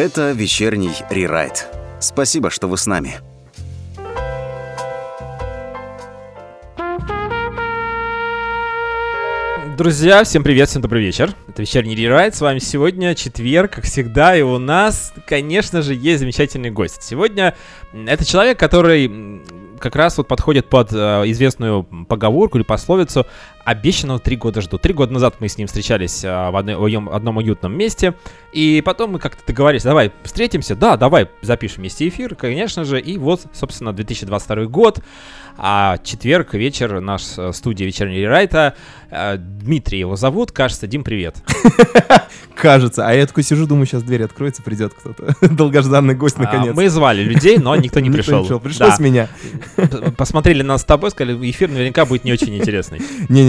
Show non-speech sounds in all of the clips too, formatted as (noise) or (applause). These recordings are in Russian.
Это вечерний рерайт. Спасибо, что вы с нами. Друзья, всем привет, всем добрый вечер. Это вечерний рерайт. С вами сегодня четверг, как всегда, и у нас, конечно же, есть замечательный гость. Сегодня это человек, который как раз вот подходит под э, известную поговорку или пословицу «обещанного три года жду». Три года назад мы с ним встречались э, в, одной, в одном уютном месте, и потом мы как-то договорились, давай встретимся, да, давай запишем вместе эфир, конечно же, и вот, собственно, 2022 год, а четверг, вечер, наш э, студия вечернего рерайта. Э, Дмитрий его зовут, кажется. Дим, привет. (laughs) Кажется. А я такой сижу, думаю, сейчас дверь откроется, придет кто-то. (laughs) Долгожданный гость, А, наконец. Мы звали людей, но никто не (laughs) пришел. Пришлось меня. Посмотрели нас с тобой, сказали, эфир наверняка будет не очень интересный.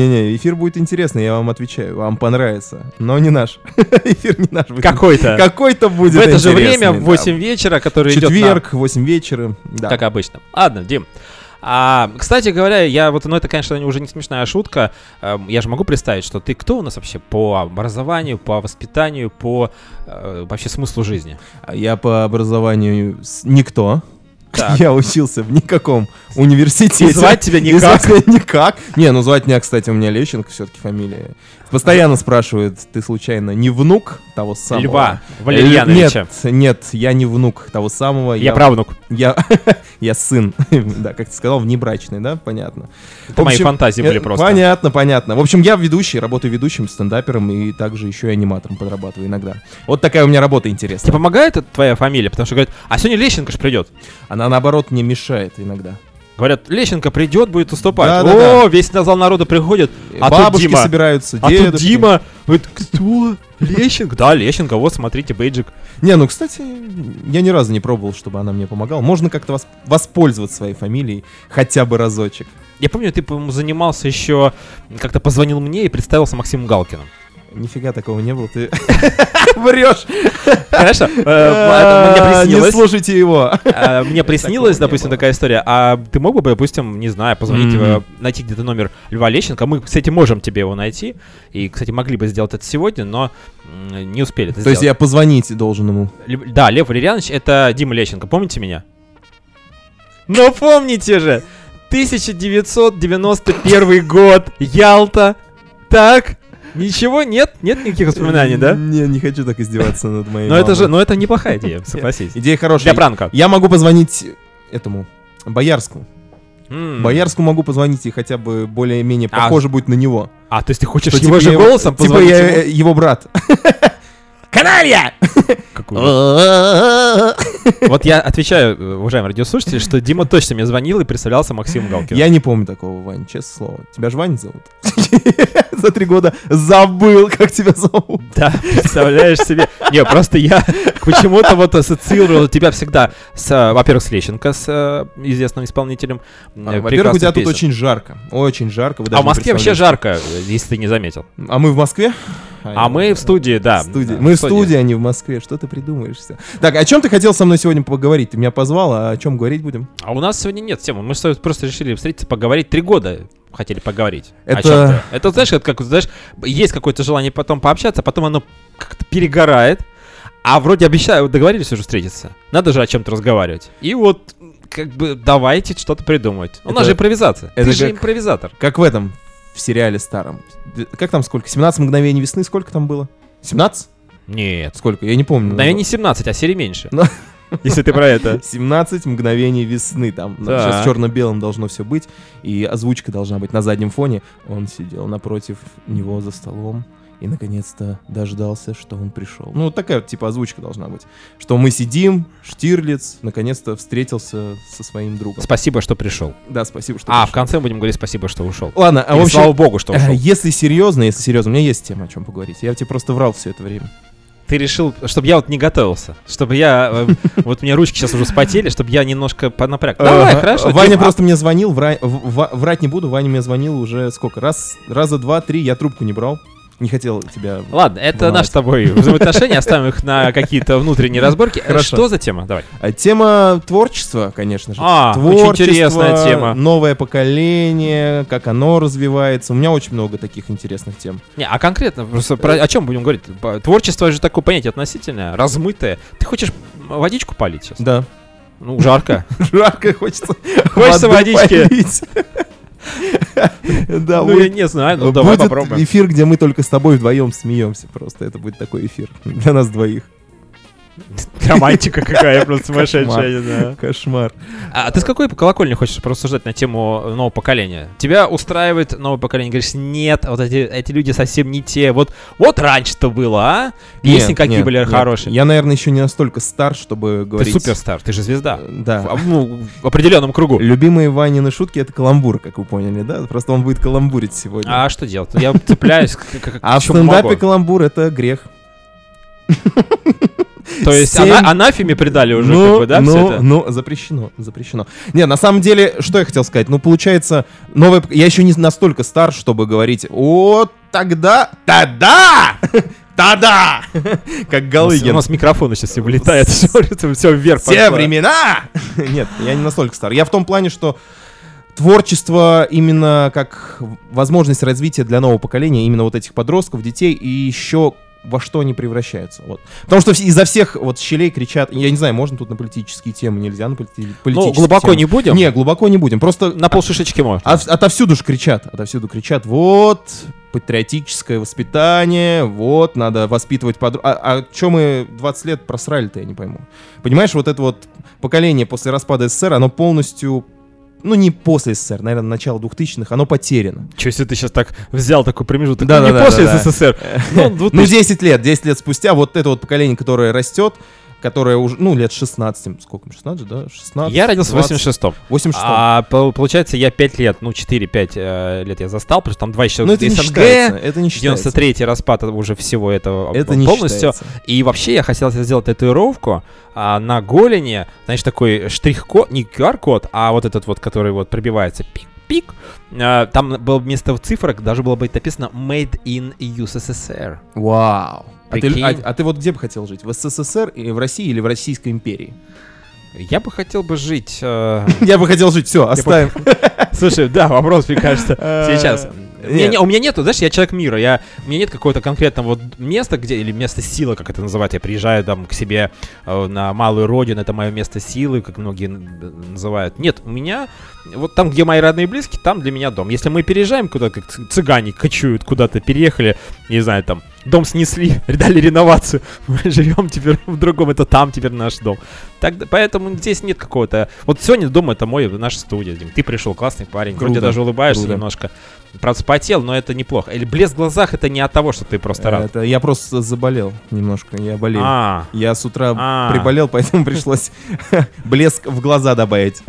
Не-не-не, эфир будет интересный, я вам отвечаю. Вам понравится. Но не наш. (laughs) Эфир не наш. Какой-то. Какой-то будет В это же время, в да. 8 вечера, который идет на... Четверг, 8 вечера. Да. Как обычно. Ладно, Дим. А, кстати говоря, я вот, ну это, конечно, уже не смешная шутка. Эм, Я же могу представить, что ты кто у нас вообще по образованию, по воспитанию, по э, вообще смыслу жизни? Я по образованию никто. Так. Я учился в никаком университете. И звать тебя И никак. звать меня никак. Не, ну звать меня, кстати, у меня Лещенко все-таки фамилия. Постоянно спрашивают, ты случайно не внук того самого? Льва Валерьяновича. Нет, нет, я не внук того самого. Я правнук. Я, (laughs) я сын. (laughs) да, как ты сказал, внебрачный, да? Понятно. Это В мои общем, фантазии были э, просто. Понятно, понятно. В общем, я ведущий, работаю ведущим, стендапером и также еще и аниматором подрабатываю иногда. Вот такая у меня работа Тебе интересная. помогает эта твоя фамилия? Потому что говорят, а сегодня Лещенко же придет. Она, наоборот, мне мешает иногда. Говорят, Лещенко придет, будет выступать. Да-да-да. О, весь зал народа приходит. А тут Бабушки Дима. собираются, А тут дедушки. Дима. Говорит, кто? Лещенко? Да, Лещенко, вот смотрите, бейджик. Не, ну, кстати, я ни разу не пробовал, чтобы она мне помогала. Можно как-то вос- воспользоваться своей фамилией хотя бы разочек. Я помню, ты, по-моему, занимался еще, как-то позвонил мне и представился Максимом Галкиным. Нифига такого не было, ты (laughs) врешь. Конечно, э, А, Не приснилось. слушайте его. э, Мне не допустим, такая история. А ты мог бы, допустим, не знаю, позвонить, э, найти где-то номер Льва Лещенко? Мы, кстати, можем тебе его найти. И, кстати, могли бы сделать это сегодня, но не успели То есть я позвонить должен ему. Да, Лев Валерьянович, это Дима Лещенко, помните меня? Ну помните же! 1991 год, Ялта. Так, ничего, нет? Нет никаких воспоминаний, да? Не, не хочу так издеваться над моей Но это же, ну это неплохая идея, согласись. Идея хорошая. Для пранка. Я могу позвонить этому Боярскому. Боярскому могу позвонить и хотя бы более-менее А. похоже будет на него. А, то есть ты хочешь Что, его типа же я голосом Типа я ему? э, его брат. (laughs) Каналья! Вот я отвечаю, э, уважаемые радиослушатели, что Дима точно мне звонил и представлялся Максимом Галкиным. Я не помню такого, Вань, честное слово. Тебя же Вань зовут? (laughs) За три года забыл, как тебя зовут. Да, представляешь себе. Не, просто я почему-то вот ассоциировал тебя всегда с, э, во-первых, с Лещенко, с э, известным исполнителем. Во-первых, у тебя тут очень жарко. Очень жарко. А в Москве вообще жарко, если ты не заметил. А мы в Москве? А мы в студии, да. В студии. да, Мы в студии, а не в Москве. Что ты придумаешь? всё? Так, о чем ты хотел со мной сегодня поговорить? Ты меня позвал, а о чем говорить будем? А у нас сегодня нет темы. Мы с тобой просто решили встретиться, поговорить. Три года хотели поговорить. Это-. Это, знаешь, это как, знаешь, есть какое-то желание потом пообщаться, а потом оно как-то перегорает. А вроде обещаю, договорились уже встретиться. Надо же о чем-то разговаривать. И вот, как бы, давайте что-то придумать. У нас Это- же импровизация. это Ты же как- импровизатор. Как в этом, в сериале старом. Как там сколько? 17 мгновений весны? Сколько там было? 17? Нет. Сколько? Я не помню. Наверное, не 17, а серии меньше. Ну. (laughs) Если ты про это. (laughs) 17 мгновений весны там. Так. Сейчас черно-белым должно все быть. И озвучка должна быть на заднем фоне. Он сидел напротив него за столом. И наконец-то дождался, что он пришел. Ну, такая вот типа озвучка должна быть. Что мы сидим, Штирлиц наконец-то встретился со своим другом. Спасибо, что пришел. Да, спасибо, что А, в пришел. конце будем говорить спасибо, что ушел. Ладно, а Или в общем, слава богу, что ушел. (laughs) если серьезно, если серьезно, у меня есть тема, о чем поговорить. Я тебе просто врал все это время. Ты решил, чтобы я вот не готовился, чтобы я, э, (laughs) вот у меня ручки сейчас уже спотели, чтобы я немножко понапряг. Давай, Ага. хорошо. Ваня просто мне звонил, врать не буду, Ваня мне звонил уже сколько? Раз, раза два, три, я трубку не брал. Не хотел тебя... Ладно, это волновать. наши с тобой взаимоотношения, оставим их на какие-то внутренние разборки. Хорошо. Что за тема? Давай. А Тема творчества, конечно же. А, очень Творчество, интересная тема. Новое поколение, как оно развивается. У меня очень много таких интересных тем. Не, а конкретно, просто про- о чем будем говорить? Творчество же такое понятие относительное, размытое. Ты хочешь водичку полить сейчас? Да. Ну, жарко. (laughs) Жарко, хочется Хочется водички. (laughs) Да, Ну, я не знаю, ну давай попробуем. эфир, где мы только с тобой вдвоем смеемся. Просто это будет такой эфир для нас двоих. Романтика какая просто сумасшедшая, знаю. Кошмар. А ты с какой колокольни хочешь порассуждать на тему нового поколения? Тебя устраивает новое поколение? Говоришь, нет, вот эти, эти люди совсем не те. Вот, вот раньше-то было, а? Песни какие нет, были нет. хорошие. Я, наверное, еще не настолько стар, чтобы Ты говорить... суперстар, ты же звезда. Да. В, ну, в определенном кругу. Любимые Ванины шутки — это каламбур, как вы поняли, да? Просто он будет каламбурить сегодня. А что делать? Я цепляюсь к, А в стендапе каламбур — это грех. (laughs) То есть семь- ана- анафеме предали уже, ну, как бы, да, ну, все это? ну, запрещено, запрещено. Не, на самом деле, что я хотел сказать? Ну, получается, пок- Я еще не настолько стар, чтобы говорить, о, тогда, тогда, тогда, как У Галыгин. нас микрофон сейчас все вылетает, все вверх Все времена! (laughs) Нет, я не настолько стар. Я в том плане, что творчество именно как возможность развития для нового поколения, именно вот этих подростков, детей, и еще во что они превращаются. Вот. Потому что изо всех вот щелей кричат, я не знаю, можно тут на политические темы, нельзя на полити- Ну, политические глубоко темы. не будем? Не, глубоко не будем. Просто На полшишечки можно. от- отовсюду же кричат, отовсюду кричат, вот, патриотическое воспитание, вот, надо воспитывать подруг... А, а что мы 20 лет просрали-то, я не пойму. Понимаешь, вот это вот поколение после распада СССР, оно полностью, ну не после СССР, наверное, начало 2000-х, оно потеряно. Че, если ты сейчас так взял такой промежуток? Да, Ну, да, не да, после да, да. СССР. (laughs) Ну, Ну, 2000. 10 лет, 10 лет спустя, вот это вот поколение, которое растет, которое уже, ну, лет 16, сколько, 16, да? 16? Я родился в 20, 86-м. 86 А пол- получается, я 5 лет, ну 4-5 э, лет я застал, потому что там 2 еще Ну, это не считается, это не считается. 93-й распад уже всего этого Это не полностью. считается. И вообще я хотел сделать татуировку а, на голени, знаешь, такой штрих-код, не QR-код, а вот этот вот, который вот пробивается, пик-пик. А, там было вместо цифрок даже было бы написано «Made in USSR». Вау. А ты, а- а ты вот где бы хотел жить? В СССР, и в России или в Российской империи? Я бы хотел бы жить... э, (laughs) Я бы хотел жить, все, оставим. (laughs) Слушай, да, вопрос, мне кажется, (laughs) Э, сейчас. У меня, нет. не- у меня нету, знаешь, я человек мира, я, у меня нет какого-то конкретного вот места, где, или места силы, как это называют, я приезжаю там к себе э, на малую родину, это мое место силы, как многие называют. Нет, у меня, вот там, где мои родные и близкие, там для меня дом. Если мы переезжаем куда-то, как цы- цыгане кочуют куда-то, переехали, не знаю, там, дом снесли, (laughs) дали реновацию, мы живем теперь в другом, это там теперь наш дом. Так, поэтому здесь нет какого-то... Вот сегодня дом это мой, наша студия, Дим. Ты пришел, классный парень, вроде Круто, даже улыбаешься круто. немножко. Правда, спотел, но это неплохо. Или блеск в глазах, это не от того, что ты просто рад. Это я просто заболел немножко, я болею. А, Я с утра А. приболел, поэтому (laughs) пришлось блеск в глаза добавить.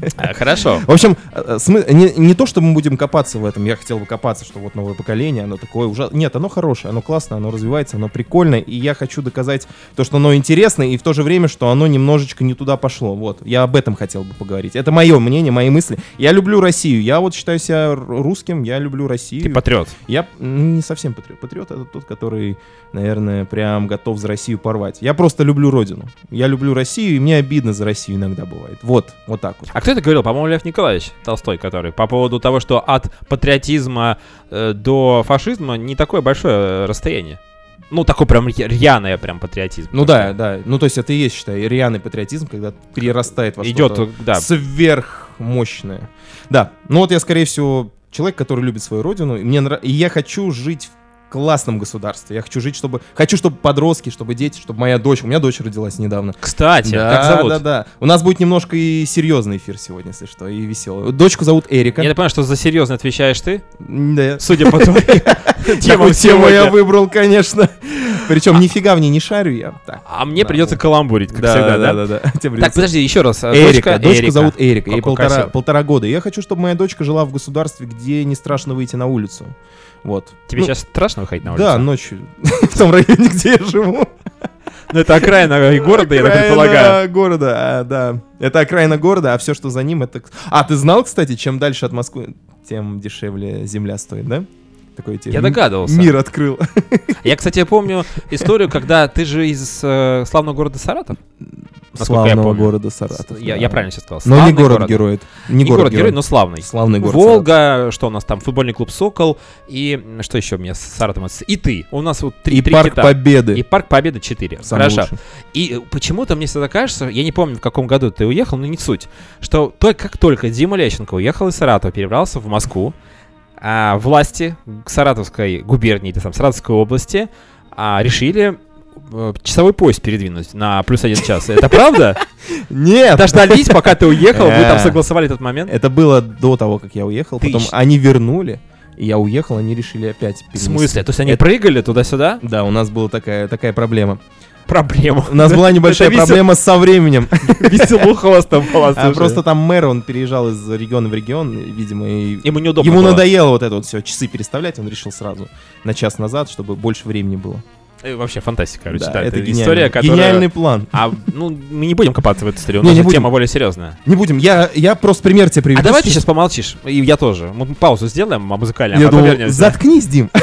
э, хорошо. В общем, э, не, не то, что мы будем копаться в этом, я хотел бы копаться, что вот новое поколение, оно такое уже... Нет, оно хорошее, оно классное, оно развивается, оно прикольное, и я хочу доказать то, что оно интересно, и в то же время, что оно немножечко не туда пошло. Вот, я об этом хотел бы поговорить. Это мое мнение, мои мысли. Я люблю Россию, я вот считаю себя р- русским, я люблю Россию. Ты патриот. Я м, не совсем патриот. Патриот это тот, который, наверное, прям готов за Россию порвать. Я просто люблю родину. Я люблю Россию, и мне обидно за Россию иногда бывает. Вот, вот так вот. А кто это говорил? По-моему, Лев Николаевич Толстой, который по поводу того, что от патриотизма э, до фашизма не такое большое э, расстояние. Ну, такой прям рья- рьяный прям патриотизм. Ну да, да. Ну то есть это и есть, считай, рьяный патриотизм, когда перерастает во Идет, да. сверхмощное. Да. Ну вот я, скорее всего, человек, который любит свою родину, и мне нрав- и я хочу жить в классном государстве. Я хочу жить, чтобы... Хочу, чтобы подростки, чтобы дети, чтобы моя дочь... У меня дочь родилась недавно. Кстати, да, как зовут? да, да. У нас будет немножко и серьезный эфир сегодня, если что, и веселый. Дочку зовут Эрика. Я так понимаю, что за серьезно отвечаешь ты, Да. судя по твоим (laughs) (laughs) Темам тему я выбрал, конечно. Причем нифига в ней не шарю я. А мне придется каламбурить, как всегда, да? да, да. (laughs) Так, подожди, еще раз. Эрика, дочку зовут Эрика, ей полтора, года. Я хочу, чтобы моя дочка жила в государстве, где не страшно выйти на улицу. Вот. Тебе Ну, сейчас страшно выходить на улицу? Да, ночью. (laughs) В том районе, где я живу. Ну, это окраина города, я так предполагаю. города, а, да. Это окраина города, а все, что за ним, это... А, ты знал, кстати, чем дальше от Москвы, тем дешевле земля стоит, да? Такой тебе Я догадывался. Мир открыл. (laughs) Я, кстати, помню историю, когда ты же из э, славного города Саратов. Я Славного города Саратов. Я, да. я правильно сейчас сказал. Но не Славный город-герой. Не Не город-герой, но славный. Славный город. Волга, что у нас там, футбольный клуб «Сокол», и что еще мне с Саратовом? ассоци- И ты. У нас вот три, И три Парк кита. Победы. И Парк Победы 4. Самый Хорошо. лучший. И э, почему-то мне всегда кажется, я не помню, в каком году ты уехал, но не суть, что только, как только Дима Лещенко уехал из Саратова, перебрался в Москву, а, власти Саратовской губернии, или там, Саратовской области а, решили э, часовой пояс передвинуть на плюс один час. Это правда? (laughs) Нет! Дождались, пока ты уехал, вы там Э. согласовали этот момент? Это было до того, как я уехал. Потом они вернули, и я уехал, они решили опять В перенести. смысле? То есть они прыгали туда-сюда? Да, у нас была такая, такая проблема. Проблема. У нас была небольшая Это весел- проблема со временем. (laughs) Веселуха у вас там была, А. Просто там мэр, он переезжал из региона в регион, видимо, и Ему неудобно ему было. надоело вот это вот все, часы переставлять, он решил сразу на час назад, чтобы больше времени было. Э, Вообще фантастика, короче, Да, да, это это история, которая... Гениальный план. А, ну, мы не будем копаться в эту историю, у нас не же будем. тема более серьезная. Не будем, я, я просто пример тебе приведу. А давай ты сейчас помолчишь, и я тоже. Мы паузу сделаем, а музыкальную, Я а думал, вернемся. заткнись, Дим. (laughs)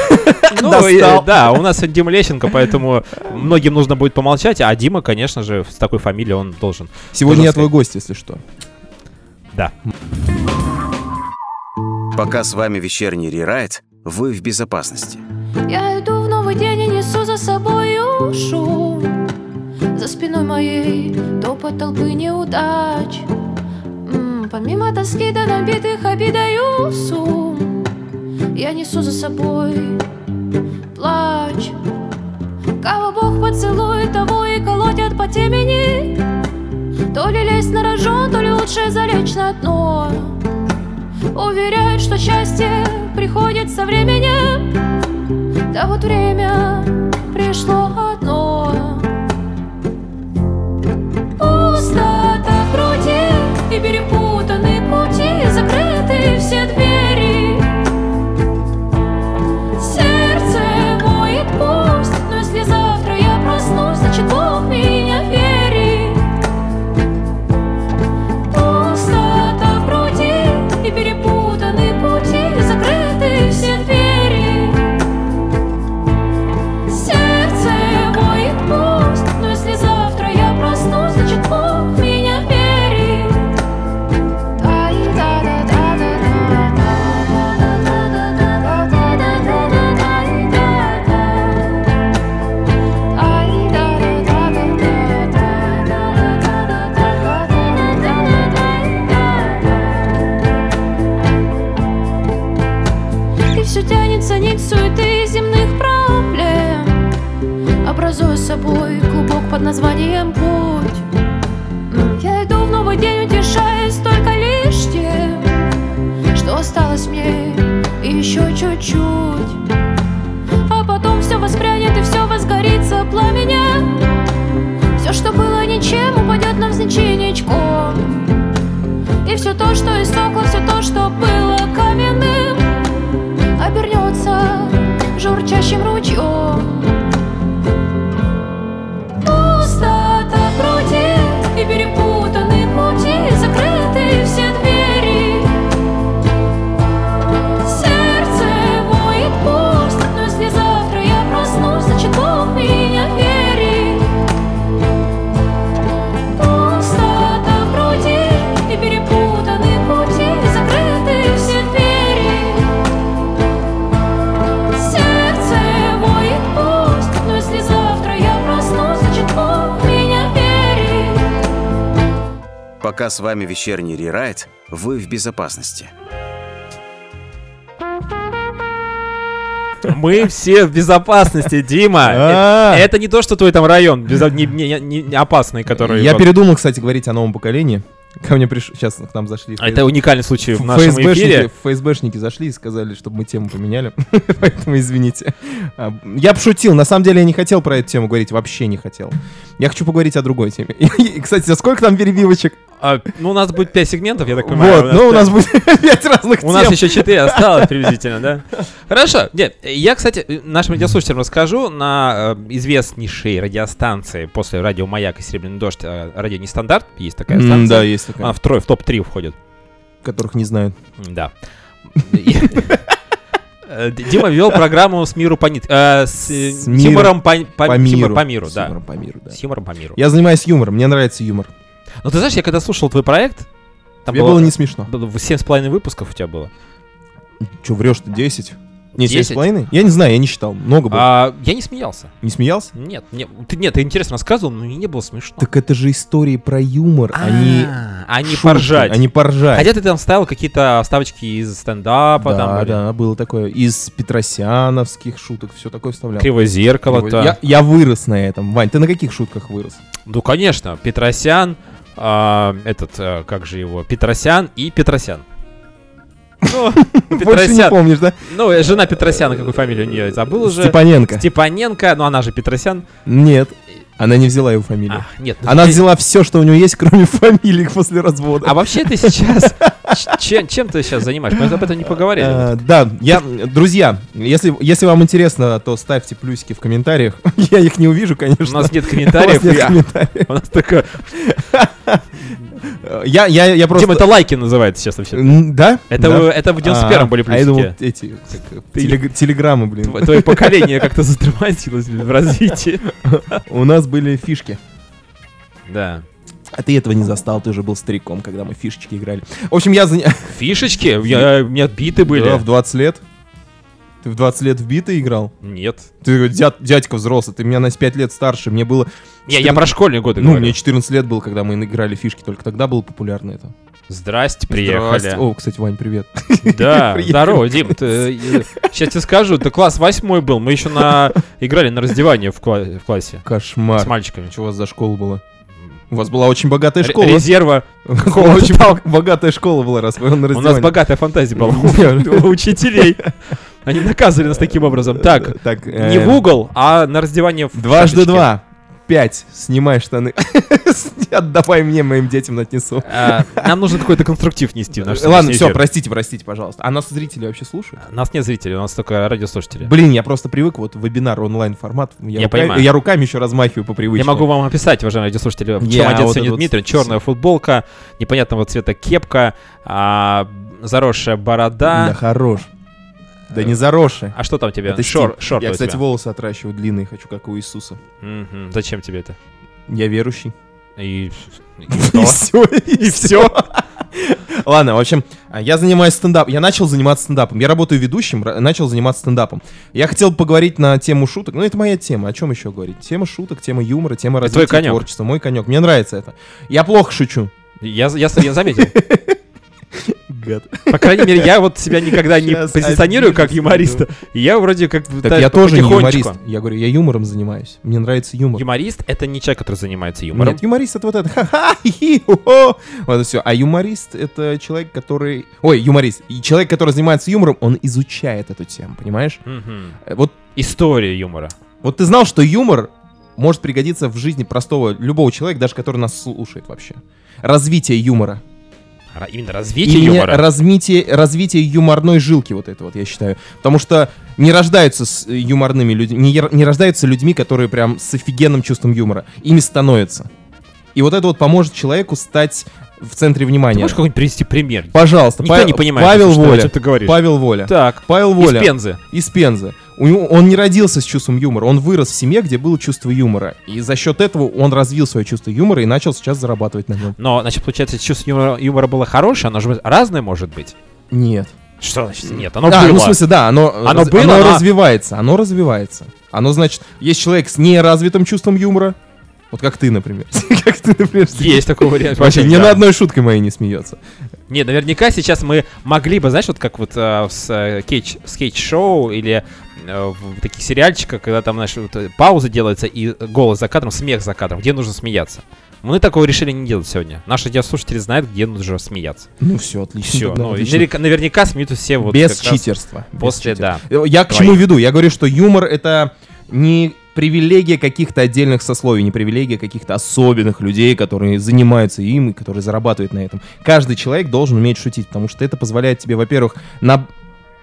Ну, и, э, да, у нас сегодня Дима Лещенко, поэтому многим нужно будет помолчать, а Дима, конечно же, с такой фамилией он должен. Сегодня я твой гость, если что. Да. Пока с вами вечерний рерайт, вы в безопасности. Я иду в новый день шум За спиной моей топот толпы неудач. М, Помимо тоски до набитых обидою сум Я несу за собой плач. Кого Бог поцелует, того и колотят по темени. То ли лезть на рожон, то ли лучше залечь на дно. Уверяют, что счастье приходит со временем. Да вот время пришло Oh. Ничем, упадет нам в значенечком И все то, что иссохло, все то, что было каменным обернется журчащим ручьем. Пока с вами вечерний рерайт, вы в безопасности. Мы все в безопасности, Дима. А. Э, Это не то, что твой там район не- не- не- не опасный, который... Я вот- передумал, кстати, говорить о новом поколении. Ко мне пришли, сейчас к нам зашли. А Это уникальный случай в нашем ФСБшники, эфире. ФСБшники зашли и сказали, чтобы мы тему поменяли. (laughs) Поэтому извините. А, Я пошутил. На самом деле я не хотел про эту тему говорить. Вообще не хотел. Я хочу поговорить о другой теме. (laughs) И, кстати, за сколько там перебивочек? А, ну, у нас будет 5 сегментов, я так понимаю. Вот, ну у нас будет (laughs) пять разных У нас тем. еще 4 (laughs) осталось приблизительно, да? Хорошо. Нет, я, кстати, нашим радиослушателям расскажу. На э, известнейшей радиостанции после радио «Маяк» и «Серебряный дождь» э, радио «Нестандарт» есть такая станция. Да, есть такая, Она в, трой- в топ-3 входит. которых не знают. Да. Э, Дима вел программу с миру по нит- э, с, С с юмором по, по- По миру. по миру, С да. юмором по миру, да. С юмором по миру. Я занимаюсь юмором, мне нравится юмор. Ну ты знаешь, я когда слушал твой проект, там Тебе было не смешно. было семь с половиной выпусков у тебя было. Че, врешь-то, 10? Не, 7 с 10? половиной? Я не знаю, я не считал. Много было. А, я не смеялся. Не смеялся? Нет, не, ты, нет, ты интересно рассказывал, но мне не было смешно. Так это же истории про юмор, они... А, а не поржать. Они поржать. Хотя ты там ставил какие-то вставочки из стендапа, там да, были. да, было такое. Из петросяновских шуток все такое вставлял. Кривое зеркало. Кривой- то. Я, я вырос на этом. Вань, ты на каких шутках вырос? Ну, конечно, Петросян, а, этот, а, как же его, Петросян и Петросян. Ну, (laughs) Больше не помнишь, да? Ну, э, жена Петросяна, какую фамилию у нее, забыл уже. Степаненко. Степаненко, ну она же Петросян. Нет, она не взяла его фамилию. А, нет, ну, Она ты- взяла все, что у него есть, кроме (laughs) фамилии после развода. А вообще ты сейчас... (laughs) Чем, чем ты сейчас занимаешься? Мы об этом не поговорили. Э, Да, я, друзья, если, если вам интересно, то ставьте плюсики в комментариях. (laughs) Я их не увижу, конечно. У нас нет (laughs) У вас комментариев. нет я- комментариев. У нас только... (laughs) Я, я, я просто... Дима, это лайки называется сейчас вообще. Да? Это, Да. это в 91-м были А, я думал, плюсики. эти, как, телег- телеграммы, блин. Тво- Твое поколение как-то затормозилось в развитии. У нас были фишки. Да. А ты этого не застал, ты уже был стариком, когда мы фишечки играли. В общем, я заня... (laughs) Фишечки? Я- У меня биты были. Да, в 20 лет. Ты в 20 лет в биты играл? Нет. Ты дядь, дядька взрослый, ты меня на 5 лет старше. Мне было... Не, я 14 про школьные годы Ну, говорю. мне 14 лет было, когда мы играли фишки, только тогда было популярно это. Здрасте, Здрасте. приехали. О, кстати, Вань, привет. (laughs) Да, (laughs) здорово, Дим. ты, э, Сейчас тебе скажу, ты класс восьмой был. Мы еще на играли на раздевание в, кла- в классе Кошмар. с мальчиками. Что у вас за школа была? У вас была очень богатая школа. Резерва. Очень богатая школа была, раз вы на У нас богатая фантазия была (laughs) у учителей. Они наказывали нас таким образом. Так, так не э, в угол, а на раздевание в Дважды два. Пять. Снимай штаны. (laughs) Отдавай мне, моим детям отнесу. А, Нам нужно какой-то конструктив нести в наш Ладно, все, простите, простите, пожалуйста. А нас зрители вообще слушают? Нас нет зрителей, у нас только радиослушатели. Блин, я просто привык, вот вебинар онлайн формат. Я, Я рука- понимаю. я руками еще размахиваю по привычке. Я могу вам описать, уважаемые радиослушатели, в чем одет вот сегодня Дмитрий. Черная футболка, непонятного цвета кепка, а, заросшая Да борода. хорош. Да не заросший. А что там у тебя? Это Шор, шорты Я, кстати, волосы отращиваю длинные, хочу, как у Иисуса. Зачем тебе это? Я верующий. И, все, (laughs) и все. (laughs) Ладно, в общем, я занимаюсь стендапом. Я начал заниматься стендапом. Я работаю ведущим, начал заниматься стендапом. Я хотел поговорить на тему шуток. Ну, это моя тема. О чем еще говорить? Тема шуток, тема юмора, тема развития творчества. Мой конек. Мне нравится это. Я плохо шучу. Я, я, я заметил. (laughs) Гад. По крайней мере, я вот себя никогда не позиционирую как юмориста. И я вроде как... Так я тоже не юморист. Я говорю, я юмором занимаюсь. Мне нравится юмор. Юморист — это не человек, который занимается юмором. Нет, юморист это вот это ха-ха, Вот это все. А юморист это человек, который... Ой, юморист. И человек, который занимается юмором, он изучает эту тему, понимаешь? Э, Вот, История юмора. вот ты знал, что юмор может пригодиться в жизни простого любого человека, даже который нас слушает вообще. Развитие юмора. Именно развитие Именно юмора. развитие, развитие юморной жилки, вот это вот, я считаю. Потому что не рождаются с э, юморными людьми, не, не рождаются людьми, которые прям с офигенным чувством юмора. Ими становятся. И вот это вот поможет человеку стать в центре Ты внимания. можешь какой-нибудь привести пример? Пожалуйста, Никто Па- не понимает, Павел что- Воля. чем ты говоришь. Павел Воля. Так, Павел Воля. из Пензы. Из Пензы. Он не родился с чувством юмора, он вырос в семье, где было чувство юмора. И за счет этого он развил свое чувство юмора и начал сейчас зарабатывать на нем. Но, значит, получается, чувство юмора, юмора было хорошее, оно же разное может быть. Нет. Что значит нет? Оно а, было. ну в смысле, да, оно, Оно раз- было, оно но- развивается, оно развивается. Оно, значит, есть человек с неразвитым чувством юмора, вот как ты, например. (laughs) Как ты, например. Есть такой вариант. Вообще, ни на одной шуткой моей не смеется. Не, наверняка сейчас мы могли бы, знаешь, вот как вот э, с э, кейдж- скетч-шоу или э, в таких сериальчиках, когда там, знаешь, вот, э, пауза делается и голос за кадром, смех за кадром, где нужно смеяться. Мы такого решили не делать сегодня. Наши радиослушатели знают, где нужно смеяться. Ну все, отлично. Все, тогда, ну, отлично. наверняка, наверняка смеются все вот Без читерства. без После, читерства. да. Я к Твоих. чему веду? Я говорю, что юмор это не привилегия каких-то отдельных сословий, не привилегия каких-то особенных людей, которые занимаются им и которые зарабатывают на этом. Каждый человек должен уметь шутить, потому что это позволяет тебе, во-первых, на...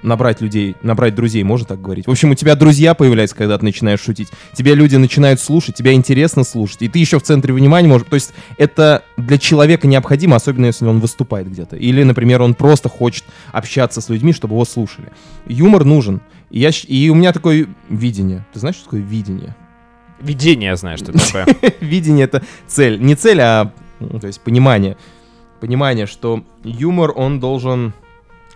набрать людей, набрать друзей, можно так говорить. В общем, у тебя друзья появляются, когда ты начинаешь шутить. Тебя люди начинают слушать, тебя интересно слушать, и ты еще в центре внимания можешь... То есть это для человека необходимо, особенно если он выступает где-то. Или, например, он просто хочет общаться с людьми, чтобы его слушали. Юмор нужен. И, я, и у меня такое видение. Ты знаешь, что такое видение? Видение, я знаю, что это такое. (laughs) Видение это цель. Не цель, а ну, то есть понимание. Понимание, что юмор, он должен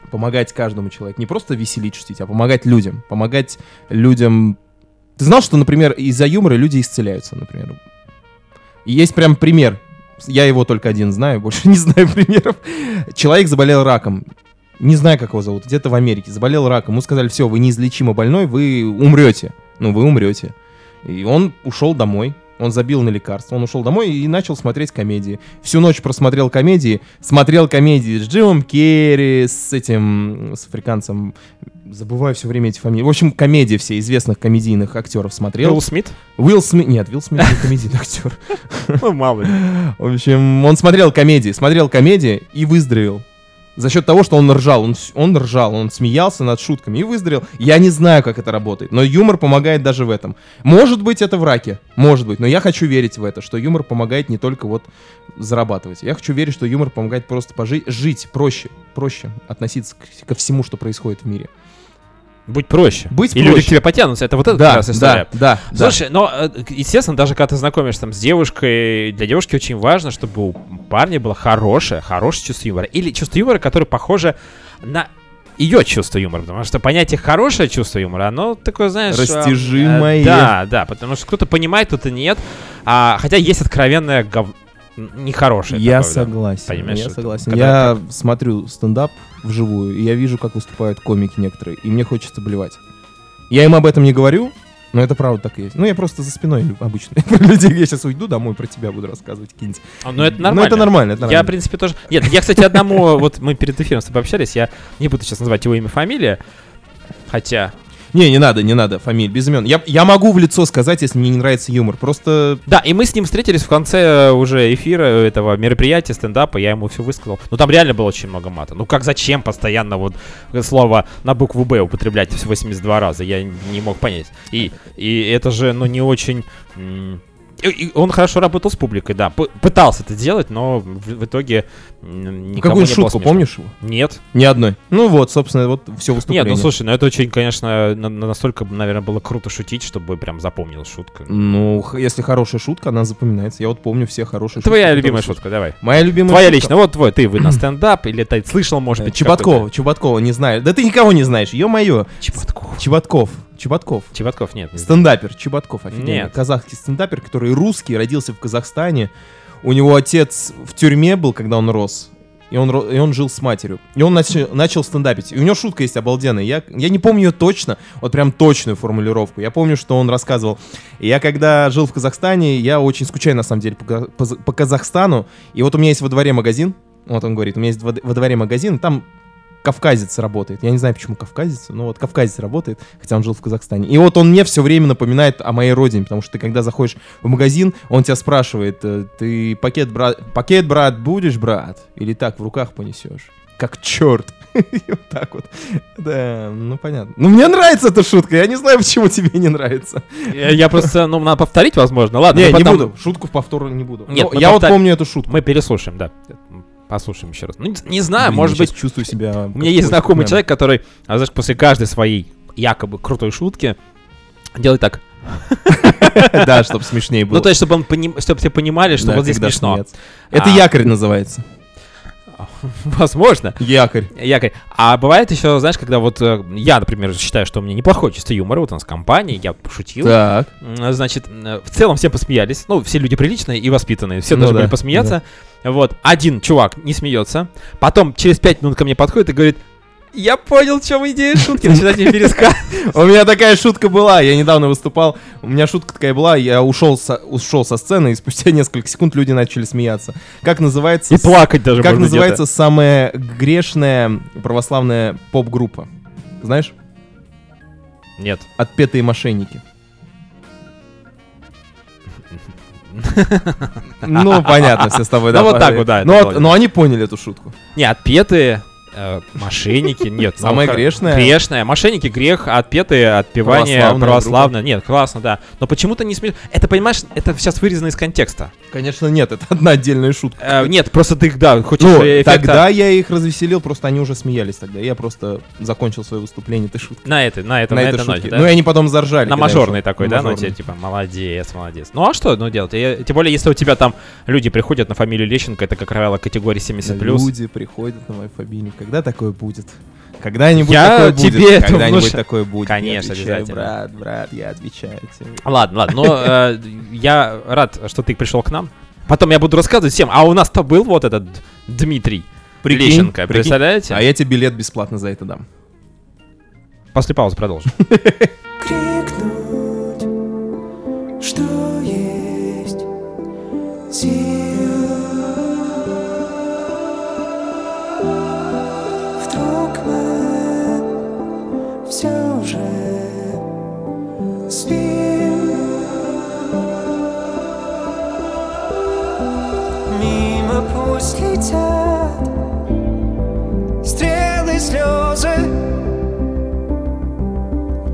помогать каждому человеку. Не просто веселить, шутить, а помогать людям. Помогать людям... Ты знал, что, например, из-за юмора люди исцеляются, например? И есть прям пример. Я его только один знаю, (laughs) больше не знаю примеров. Человек заболел раком. Не знаю, как его зовут, где-то в Америке. Заболел раком. Ему сказали, все, вы неизлечимо больной, вы умрете. Ну, вы умрете. И он ушел домой. Он забил на лекарство. Он ушел домой и начал смотреть комедии. Всю ночь просмотрел комедии. Смотрел комедии с Джимом Керри, с этим, с африканцем. Забываю все время эти фамилии. В общем, комедии все известных комедийных актеров смотрел. Уилл Смит? Уилл Смит. Нет, Уилл Смит не комедийный (laughs) актер. Ну, мало ли. В общем, он смотрел комедии, смотрел комедии и выздоровел. За счет того, что он ржал, он, он ржал, он смеялся над шутками и выздоровел. Я не знаю, как это работает, но юмор помогает даже в этом. Может быть, это в раке, может быть, но я хочу верить в это, что юмор помогает не только вот зарабатывать. Я хочу верить, что юмор помогает просто пожить, жить проще, проще относиться к- ко всему, что происходит в мире. Будь проще. Быть И люди к тебе потянутся. Это вот это как Да, раз история. да, да, да. Слушай, но, э, естественно, даже когда ты знакомишься там с девушкой, для девушки очень важно, чтобы у парня было хорошее, хорошее чувство юмора. Или чувство юмора, которое похоже на ее чувство юмора. Потому что понятие хорошее чувство юмора, оно такое, знаешь... э, Растяжимое. э, да, да, потому что кто-то понимает, кто-то нет. А, хотя есть откровенное гов... нехорошее. Я такое, да. согласен. Понимаешь, я это- согласен. когда Я смотрю стендап вживую, и я вижу, как выступают комики некоторые, и мне хочется блевать. Я им об этом не говорю, но это правда так и есть. Ну, я просто за спиной обычно (laughs) про людей. Я сейчас уйду домой, про тебя буду рассказывать какие-нибудь. А, Ну, это Ну, нормально. это нормально, это Я, нормально. в принципе, тоже... Нет, я, кстати, одному... (laughs) Вот мы перед эфиром с тобой общались, я не буду сейчас называть его имя, фамилия, хотя... Не, не надо, не надо, фамилия, без имен. Я, я могу в лицо сказать, если мне не нравится юмор. Просто Да, и мы с ним встретились в конце э, уже эфира этого мероприятия, стендапа, я ему все высказал. Ну, там реально было очень много мата. Ну, как зачем постоянно вот слово на букву «Б» употреблять все 82 раза? Я не мог понять. И, и это же, ну, не очень... и- Он хорошо работал с публикой, да. Пытался это делать, но в, итоге никому какую не шутку помнишь его? Нет. Ни одной. Ну вот, собственно, вот все выступление. Нет, ну слушай, ну это очень, конечно, на- на- настолько, наверное, было круто шутить, чтобы прям запомнил шутка. Ну, если хорошая шутка, она запоминается. Я вот помню все хорошие шутки. Твоя любимая шутка, давай. Моя любимая Твоя шутка. лично, вот твой, ты, вы на (clears throat) стендап, или ты слышал, может быть, Чеботкова, Чеботкова, не знаю. Да ты никого не знаешь, ё-моё. Чеботков. Чеботков, Чеботков. Чеботков нет. Стендапер, Чеботков, офигенный. Нет. Казахский стендапер, который русский, родился в Казахстане. У него отец в тюрьме был, когда он рос. И он, и он жил с матерью. И он начал, начал стендапить. И у него шутка есть обалденная. Я, я не помню ее точно, вот прям точную формулировку. Я помню, что он рассказывал. Я когда жил в Казахстане, я очень скучаю, на самом деле, по, по, по Казахстану. И вот у меня есть во дворе магазин. Вот он говорит, у меня есть во дворе магазин, там кавказец работает. Я не знаю, почему кавказец, но вот кавказец работает, хотя он жил в Казахстане. И вот он мне все время напоминает о моей родине, потому что ты когда заходишь в магазин, он тебя спрашивает, э, ты пакет, брат, пакет, брат, будешь, брат? Или так в руках понесешь? Как черт. (laughs) Вот так вот. Да, ну понятно. Ну мне нравится эта шутка, я не знаю, почему тебе не нравится. Я, я просто, ну, надо повторить, возможно. Ладно, Не, мы не потом- буду, шутку в повтор не буду. Нет, мы я вот повтор- помню эту шутку. Мы переслушаем, да. Послушаем еще раз. Ну, не, не знаю, Блин, может быть, чувствую себя... у меня есть знакомый человек, который, а, знаешь, после каждой своей якобы крутой шутки делает так. (laughs) Да, чтобы смешнее было. Ну, то есть, чтобы, все понимали, что вот здесь смешно. Это А. якорь называется. (laughs) Возможно. Якорь. Якорь. А бывает еще, знаешь, когда вот э, я, например, считаю, что у меня неплохое чувство юмора, вот у нас компания, я пошутил. Так. Значит, э, в целом все посмеялись. Ну, все люди приличные и воспитанные. Все Ну должны да, были посмеяться. Вот. Один чувак не смеется. Потом через пять минут ко мне подходит и говорит, я понял, в чем идея шутки. Начинает мне пересказ. У меня такая шутка была. Я недавно выступал. У меня шутка такая была. Я ушел со, ушел со сцены, и спустя (laughs) несколько секунд люди начали смеяться. Как называется... И плакать даже Как называется самая грешная православная поп-группа? Знаешь? Нет. Отпетые мошенники. Ну, понятно, все с тобой, да. Ну, вот так вот, да, это Ну, не но они поняли эту шутку. Не, отпетые. Э, мошенники, нет. ну, Самое ха- грешное? Грешное. Мошенники, грех, отпетые, отпевание, православное. Нет, классно, да. Но почему-то не смеют. Это, понимаешь, это сейчас вырезано из контекста. Конечно, нет, это (laughs) одна отдельная шутка. Э, нет, просто ты, да, хочешь Ну, эффекта тогда я их развеселил, просто они уже смеялись тогда. Я просто закончил свое выступление этой шуткой. На этой, на этом, на на, этой этой ноте, шутке. да? Ну, и они потом заржали. На я мажорной такой, На да, ноте, мажорной. типа, молодец, молодец. Ну а что, ну делать? И, тем более, если у тебя там люди приходят на фамилию Лещенко, это, как правило, категория 70+. Люди приходят на мою фамилию. Когда такое будет? Когда-нибудь Я такое будет. тебе это Когда-нибудь внуш- такое будет. Конечно, отвечаю, обязательно. Брат, брат, я отвечаю тебе. Ладно, ладно, но э, я рад, что ты пришел к нам. Потом я буду рассказывать всем, а у нас-то был вот этот Дмитрий Прикинь, Лещенко, прикинь. представляете? А я тебе билет бесплатно за это дам. После паузы продолжим. (laughs) крикнуть, что есть все же спим. Мимо пусть летят стрелы, слезы,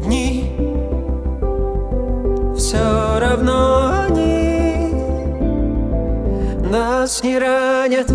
дни Все равно они нас не ранят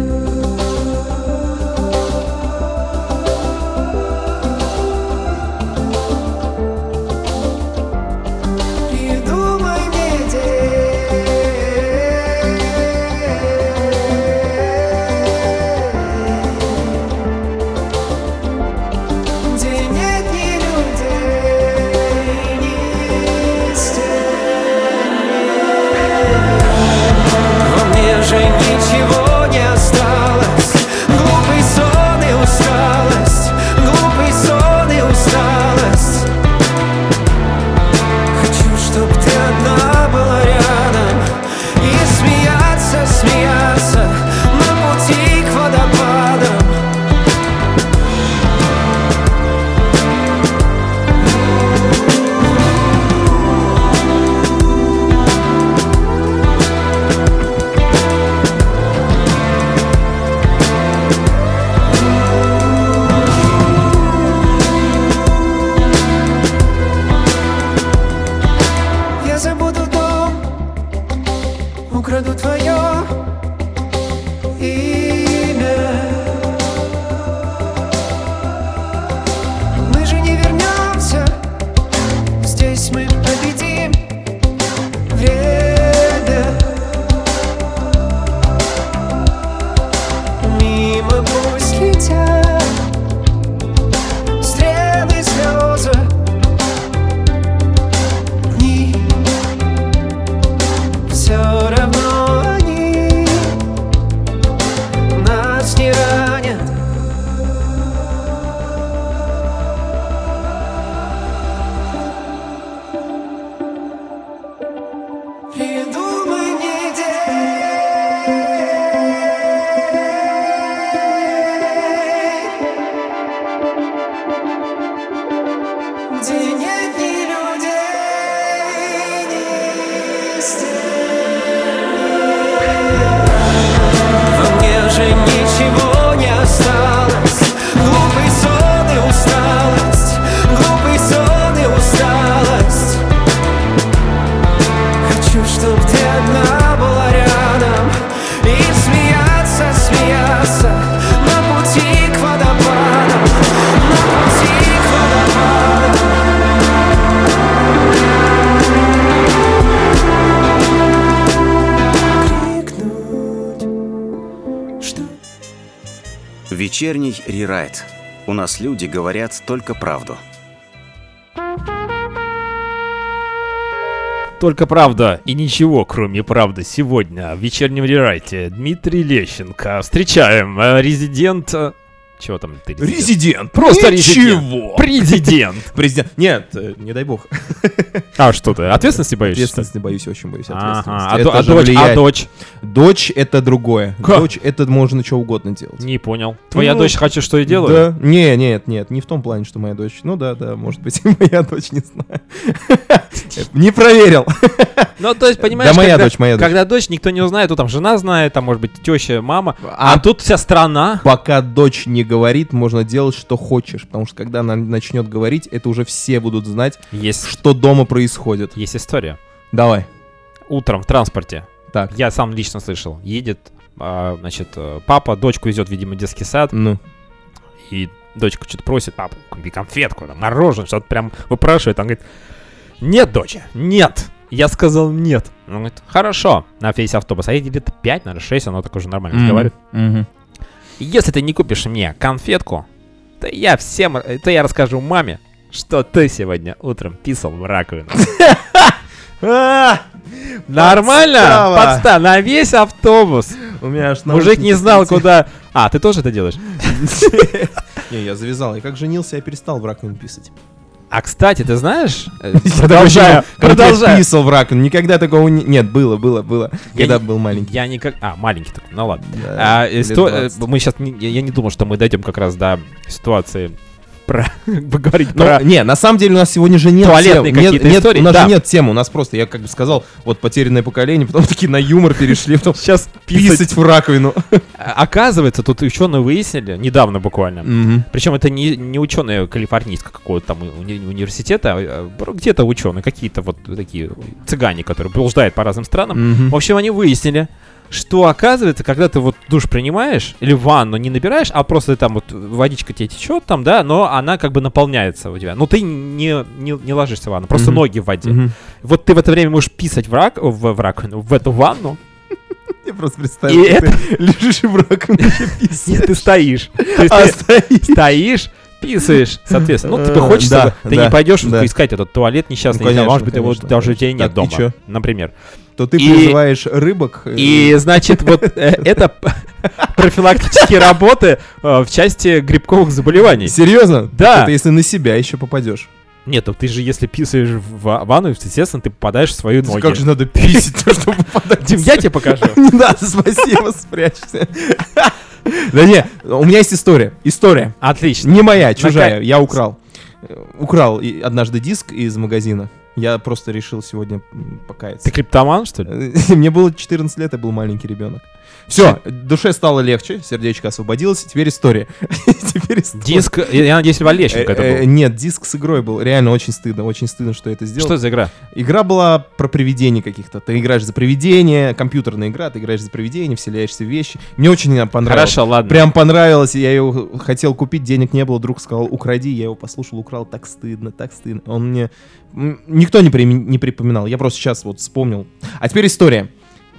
Вечерний рерайт. У нас люди говорят только правду. Только правда и ничего, кроме правды. Сегодня в вечернем рерайте Дмитрий Лещенко. Встречаем э, резидент... Чего там ты резидент? Просто Ничего! резидент. Президент. (laughs) Президент. Нет, э, не дай бог. (laughs) А что ты, ответственности боишься? Ответственности боюсь, очень боюсь ответственности. а, Это до- а же дочь, а дочь? Дочь это другое. Как? Дочь это можно что угодно делать. Не понял. Твоя Ну, дочь хочет, что и делает? Да. Не, нет, нет, не в том плане, что моя дочь. Ну да, да, может быть, (laughs) моя дочь, не знаю. Не проверил. Ну, то есть, понимаешь, Да моя когда, дочь, моя дочь. когда дочь никто не узнает, то там жена знает, там, может быть, теща, мама, а, А- тут вся страна. Пока дочь не говорит, можно делать, что хочешь. Потому что когда она начнет говорить, это уже все будут знать, Есть, что дома происходит. есть история. Давай. Утром в транспорте Так. Я сам лично слышал. Едет, а, значит, э, папа, дочку везет, видимо, в детский сад, Ну. и дочка что-то просит, папа, купи конфетку, там, мороженое, что-то прям выпрашивает. Он говорит, нет, доча, нет. Я сказал нет. Он говорит, хорошо, на весь автобус. А едет где-то 5, наверное, 6, она так уже нормально разговаривает. Мгм. Если ты не купишь мне конфетку, то я всем, э, то я расскажу маме, что ты сегодня утром писал в раковину. (laughs) А, Нормально? Подстава. На весь автобус. У меня аж Мужик не знал, куда... А, ты тоже это делаешь? (laughs) Не, я завязал. Я как женился, я перестал в раковину писать. А, кстати, ты знаешь... э, (laughs) Продолжаю, продолжаю. писал в раковину. Никогда такого не... Нет, было, было, было. Я Когда не- был маленький. Я никак... А, маленький такой, ну ладно. Да, А, исто- э, 20. Мы сейчас... Я не думал, что мы дойдем как раз до ситуации про... (laughs) Поговорить Ну, про... не, на самом деле у нас сегодня же нет Туалетные тем. Какие-то нет, истории, У нас да. же нет темы. У нас просто, я как бы сказал, вот потерянное поколение, (laughs) потом такие на юмор перешли, потом Сейчас писать. писать в раковину. (laughs) А, Оказывается, тут ученые выяснили, недавно буквально. Причем это не, не ученые калифорнийского какого-то там уни- университета, а а, где-то ученые, какие-то вот такие цыгане, которые блуждают по разным странам. В общем, они выяснили, что оказывается, когда ты вот душ принимаешь или ванну не набираешь, а просто там вот водичка тебе течет там, да, но она как бы наполняется у тебя. Но ты не, не, не ложишься в ванну, просто Мгм. ноги в воде. Мгм. Вот ты в это время можешь писать в, рак, в, в раковину, в эту ванну, (laughs) Я просто представил, И ты лежишь в раковине и (laughs) нет, ты стоишь. (laughs) То есть А, ты стоишь. стоишь, писаешь, соответственно. Ну, тебе Э, хочется, да, ты да, не пойдешь да. искать этот туалет несчастный, Ну, знаю, конечно, может быть, его конечно, даже у тебя и нет Так, и дома, например. То ты И- призываешь рыбок. э, И, значит, вот э, (laughs) это профилактические работы э, в части грибковых заболеваний. Серьезно? Да. Это если на себя еще попадешь. Нет, ну ты же, если писаешь в ва- ванну, естественно, ты попадаешь в свою ноги. Как же надо писать, (laughs) чтобы попадать? Дим, я тебе покажу. (laughs) Не надо, спасибо, спрячься. Да не, у меня есть история. История. Отлично. Не моя, чужая. ка- Я украл. Украл и- однажды диск из магазина. Я просто решил сегодня покаяться. Ты криптоман, что ли? (laughs) Мне было 14 лет, я был маленький ребенок. Все, душе стало легче, сердечко освободилось, теперь история. (laughs) Теперь история. Диск, я надеюсь, Льва Лещенко это Э, э, был. Нет, диск с игрой был. Реально очень стыдно, очень стыдно, что я это сделал. Что за игра? Игра была про привидений каких-то. Ты играешь за привидения, компьютерная игра, ты играешь за привидения, вселяешься в вещи. Мне очень она понравилась. Хорошо, ладно. Прям понравилось, я ее хотел купить, денег не было, друг сказал, укради, я его послушал, украл, так стыдно, так стыдно. Он мне... Никто не, при- не припоминал, я просто сейчас вот вспомнил. А теперь история.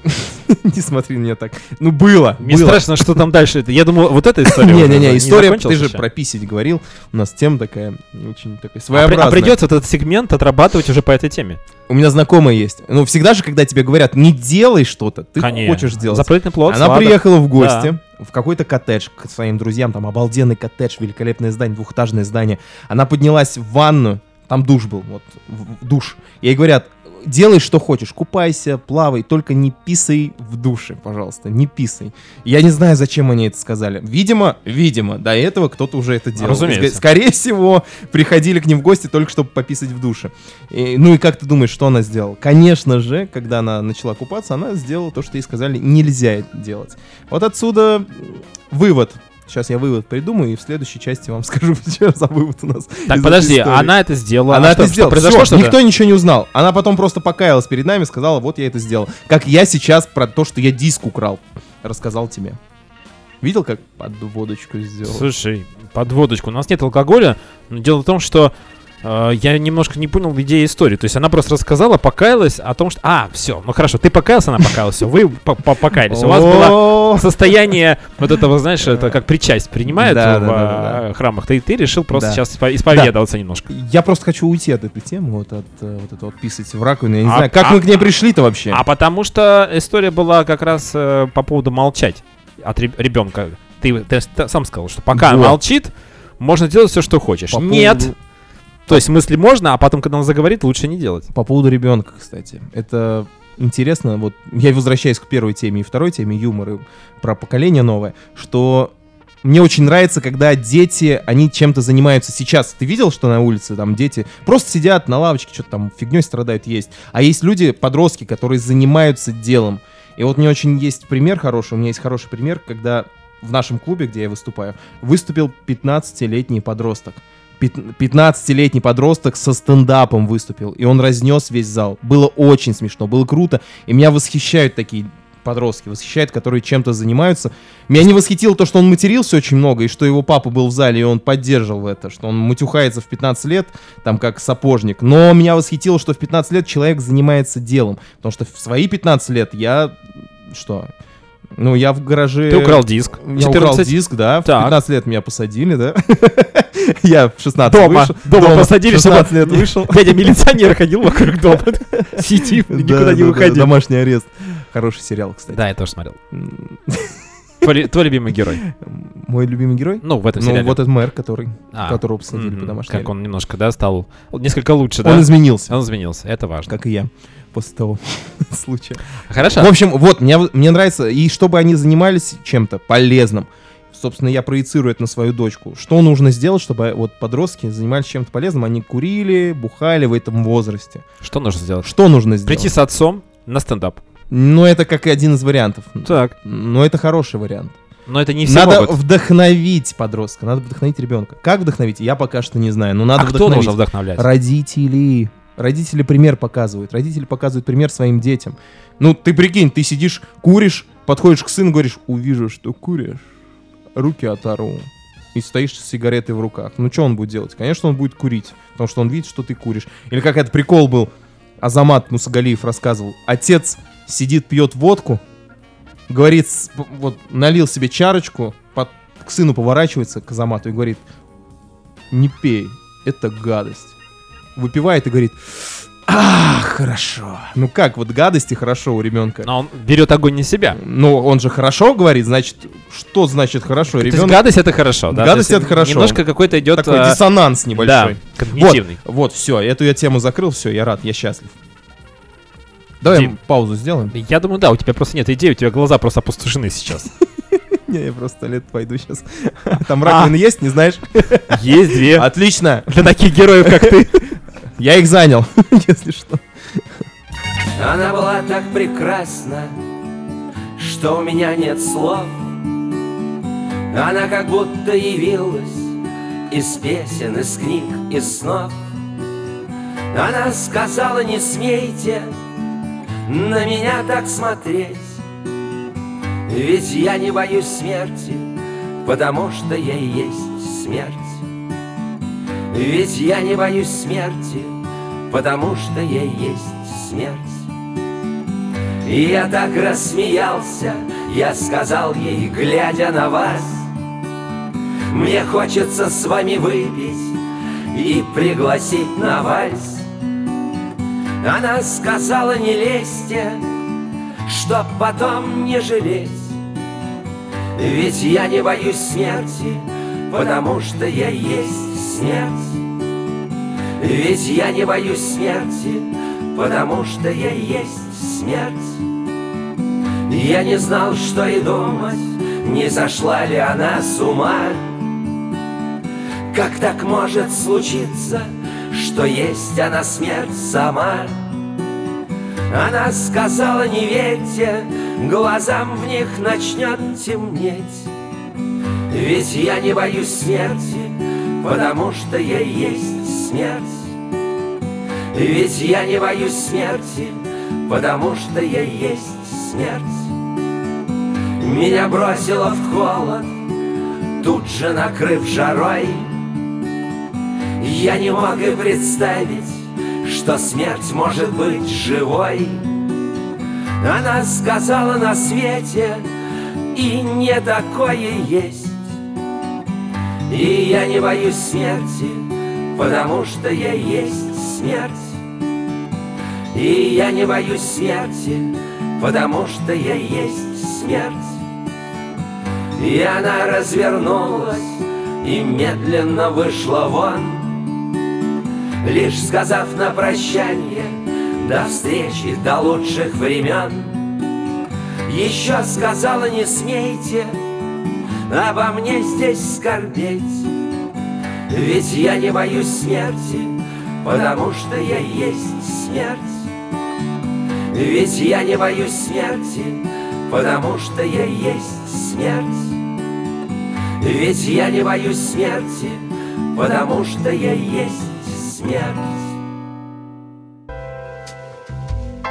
(laughs) Не смотри на меня так. Ну, было, Мне было. страшно, что там дальше. это. Я думал, вот эта история. Не-не-не, история, ты же еще? про писить говорил. У нас тема такая, очень такая А, при- своеобразная. а придется этот сегмент отрабатывать уже по этой теме. У меня знакомая есть. Ну, всегда же, когда тебе говорят, не делай что-то, ты Конечно. хочешь сделать. Запретный плод. Она сладок. приехала в гости в какой-то коттедж к своим друзьям, там обалденный коттедж, великолепное здание, двухэтажное здание. Она поднялась в ванну, там душ был, вот, в душ. Ей говорят, делай что хочешь, купайся, плавай, только не писай в душе, пожалуйста, не писай. Я не знаю, зачем они это сказали. Видимо, видимо, до этого кто-то уже это делал. Разумеется. Ск- Скорее всего, приходили к ним в гости только чтобы пописать в душе. И- ну и как ты думаешь, что она сделала? Конечно же, когда она начала купаться, она сделала то, что ей сказали, нельзя это делать. Вот отсюда вывод. Сейчас я вывод придумаю и в следующей части вам (laughs) скажу, что за вывод у нас. Так, подожди, она это сделала. Она А это что, сделала. Что, произошло что-то? никто ничего не узнал. Она потом просто покаялась перед нами, сказала, вот я это сделал. Как я сейчас про то, что я диск украл, рассказал тебе. Видел, как подводочку сделал? Слушай, подводочку. У нас нет алкоголя, но дело в том, что я немножко не понял идеи истории. То есть она просто рассказала, покаялась о том, что... А, все, ну хорошо, ты покаялся, она покаялась, все, вы по- по- покаялись. У вас было состояние вот этого, знаешь, это как причасть принимают в э, храмах. Ты, решил просто сейчас испо- исповедоваться немножко. Я просто хочу уйти от этой темы, вот от э, вот этого писать в раковину. Я не А- знаю, как а- мы к ней пришли-то вообще? А потому что история была как раз э, по поводу молчать от ребенка. Ты, сам сказал, что пока молчит, можно делать все, что хочешь. Нет. То есть в смысле можно, а потом, когда он заговорит, лучше не делать. По поводу ребенка, кстати. Это интересно, вот я возвращаюсь к первой теме и второй теме юмора про поколение новое, что мне очень нравится, когда дети, они чем-то занимаются сейчас. Ты видел, что на улице там дети просто сидят на лавочке, что-то там фигней страдают, есть. А есть люди, подростки, которые занимаются делом. И вот мне очень есть пример хороший, у меня есть хороший пример, когда в нашем клубе, где я выступаю, выступил 15-летний подросток. Пят- 15-летний подросток со стендапом выступил, и он разнес весь зал. Было очень смешно, было круто, и меня восхищают такие подростки, восхищают, которые чем-то занимаются. Меня не восхитило то, что он матерился очень много, и что его папа был в зале, и он поддерживал это, что он матюхается в 15 лет, там как сапожник. Но меня восхитило, что в 15 лет человек занимается делом, потому что в свои 15 лет я... Что? Ну, я в гараже... Ты украл диск. Я украл диск, да. В Так. 15 лет меня посадили, да. (laughs) Я в 16 Дома, вышел. дома посадили, в чтобы 16 лет (laughs) вышел. Дядя милиционер ходил вокруг дома. (laughs) Сидит, Да, никуда да, не выходил. Домашний арест. Хороший сериал, кстати. Да, я тоже смотрел. Твой любимый герой? Мой любимый герой? Ну, в этом Ну, сериале. вот этот мэр, который, А, которого посадили мгм. по домашнему Как он немножко, да, стал несколько лучше, да? Он изменился, Он изменился, это важно. как и я, после того (laughs) случая. Хорошо. В общем, вот, мне, мне нравится, и чтобы они занимались чем-то полезным. Собственно, я проецирую это на свою дочку. Что нужно сделать, чтобы вот подростки занимались чем-то полезным? Они курили, бухали в этом возрасте. Что нужно сделать? Что нужно сделать? Прийти с отцом на стендап. Ну, это как один из вариантов. Так. Но это хороший вариант. Но это не все надо могут. вдохновить подростка, надо вдохновить ребенка. Как вдохновить? Я пока что не знаю, но надо А кто вдохновить. должен вдохновлять? Родители. Родители пример показывают. Родители показывают пример своим детям. Ну, ты прикинь, ты сидишь, куришь, подходишь к сыну, говоришь, увижу, что куришь, руки оторву. И стоишь с сигаретой в руках. Ну, что он будет делать? Конечно, он будет курить, потому что он видит, что ты куришь. Или как этот прикол был, Азамат Мусагалиев рассказывал. Отец сидит, пьет водку, говорит, вот налил себе чарочку, под- к сыну поворачивается, к Азамату, и говорит, не пей, это гадость. Выпивает и говорит, а, хорошо. Ну как, вот гадости хорошо у ребенка. Но он берет огонь на себя. Ну, он же хорошо говорит, значит, что значит хорошо? То есть Ребенок гадость это хорошо, да? Гадость это хорошо. Немножко какой-то идет... такой а, диссонанс Да, небольшой. когнитивный. Вот, вот, все, эту я тему закрыл, все, я рад, я счастлив. Давай Дим. паузу сделаем. Я думаю, да, у тебя просто нет идей, у тебя глаза просто опустошены сейчас. (laughs) Не, я просто туалет пойду сейчас. (laughs) Там раковины есть, не знаешь? (laughs) Есть две. Отлично, Для таких героев, как ты. Я их занял, (laughs) если что. Она была так прекрасна, что у меня нет слов. Она как будто явилась из песен, из книг, из снов. Она сказала, не смейте на меня так смотреть. Ведь я не боюсь смерти, потому что я и есть смерть. Ведь я не боюсь смерти, потому что я есть смерть. И я так рассмеялся, я сказал ей, глядя на вас, Мне хочется с вами выпить и пригласить на вальс. Она сказала, не лезьте, чтоб потом не жалеть. Ведь я не боюсь смерти, потому что я есть смерть. Ведь я не боюсь смерти, потому что я есть смерть. Я не знал, что и думать, не зашла ли она с ума. Как так может случиться, что есть она смерть сама? Она сказала, не верьте, глазам в них начнет темнеть. Ведь я не боюсь смерти, потому что я есть смерть. Ведь я не боюсь смерти, потому что я есть смерть. Меня бросило в холод, тут же накрыв жарой. Я не мог и представить, что смерть может быть живой. Она сказала на свете, и не такое есть. И я не боюсь смерти, потому что я есть смерть. И я не боюсь смерти, потому что я есть смерть. И она развернулась и медленно вышла вон, Лишь сказав на прощание До встречи, до лучших времен Еще сказала, не смейте Обо мне здесь скорбеть Ведь я не боюсь смерти Потому что я есть смерть Ведь я не боюсь смерти Потому что я есть смерть Ведь я не боюсь смерти, потому что я есть смерть.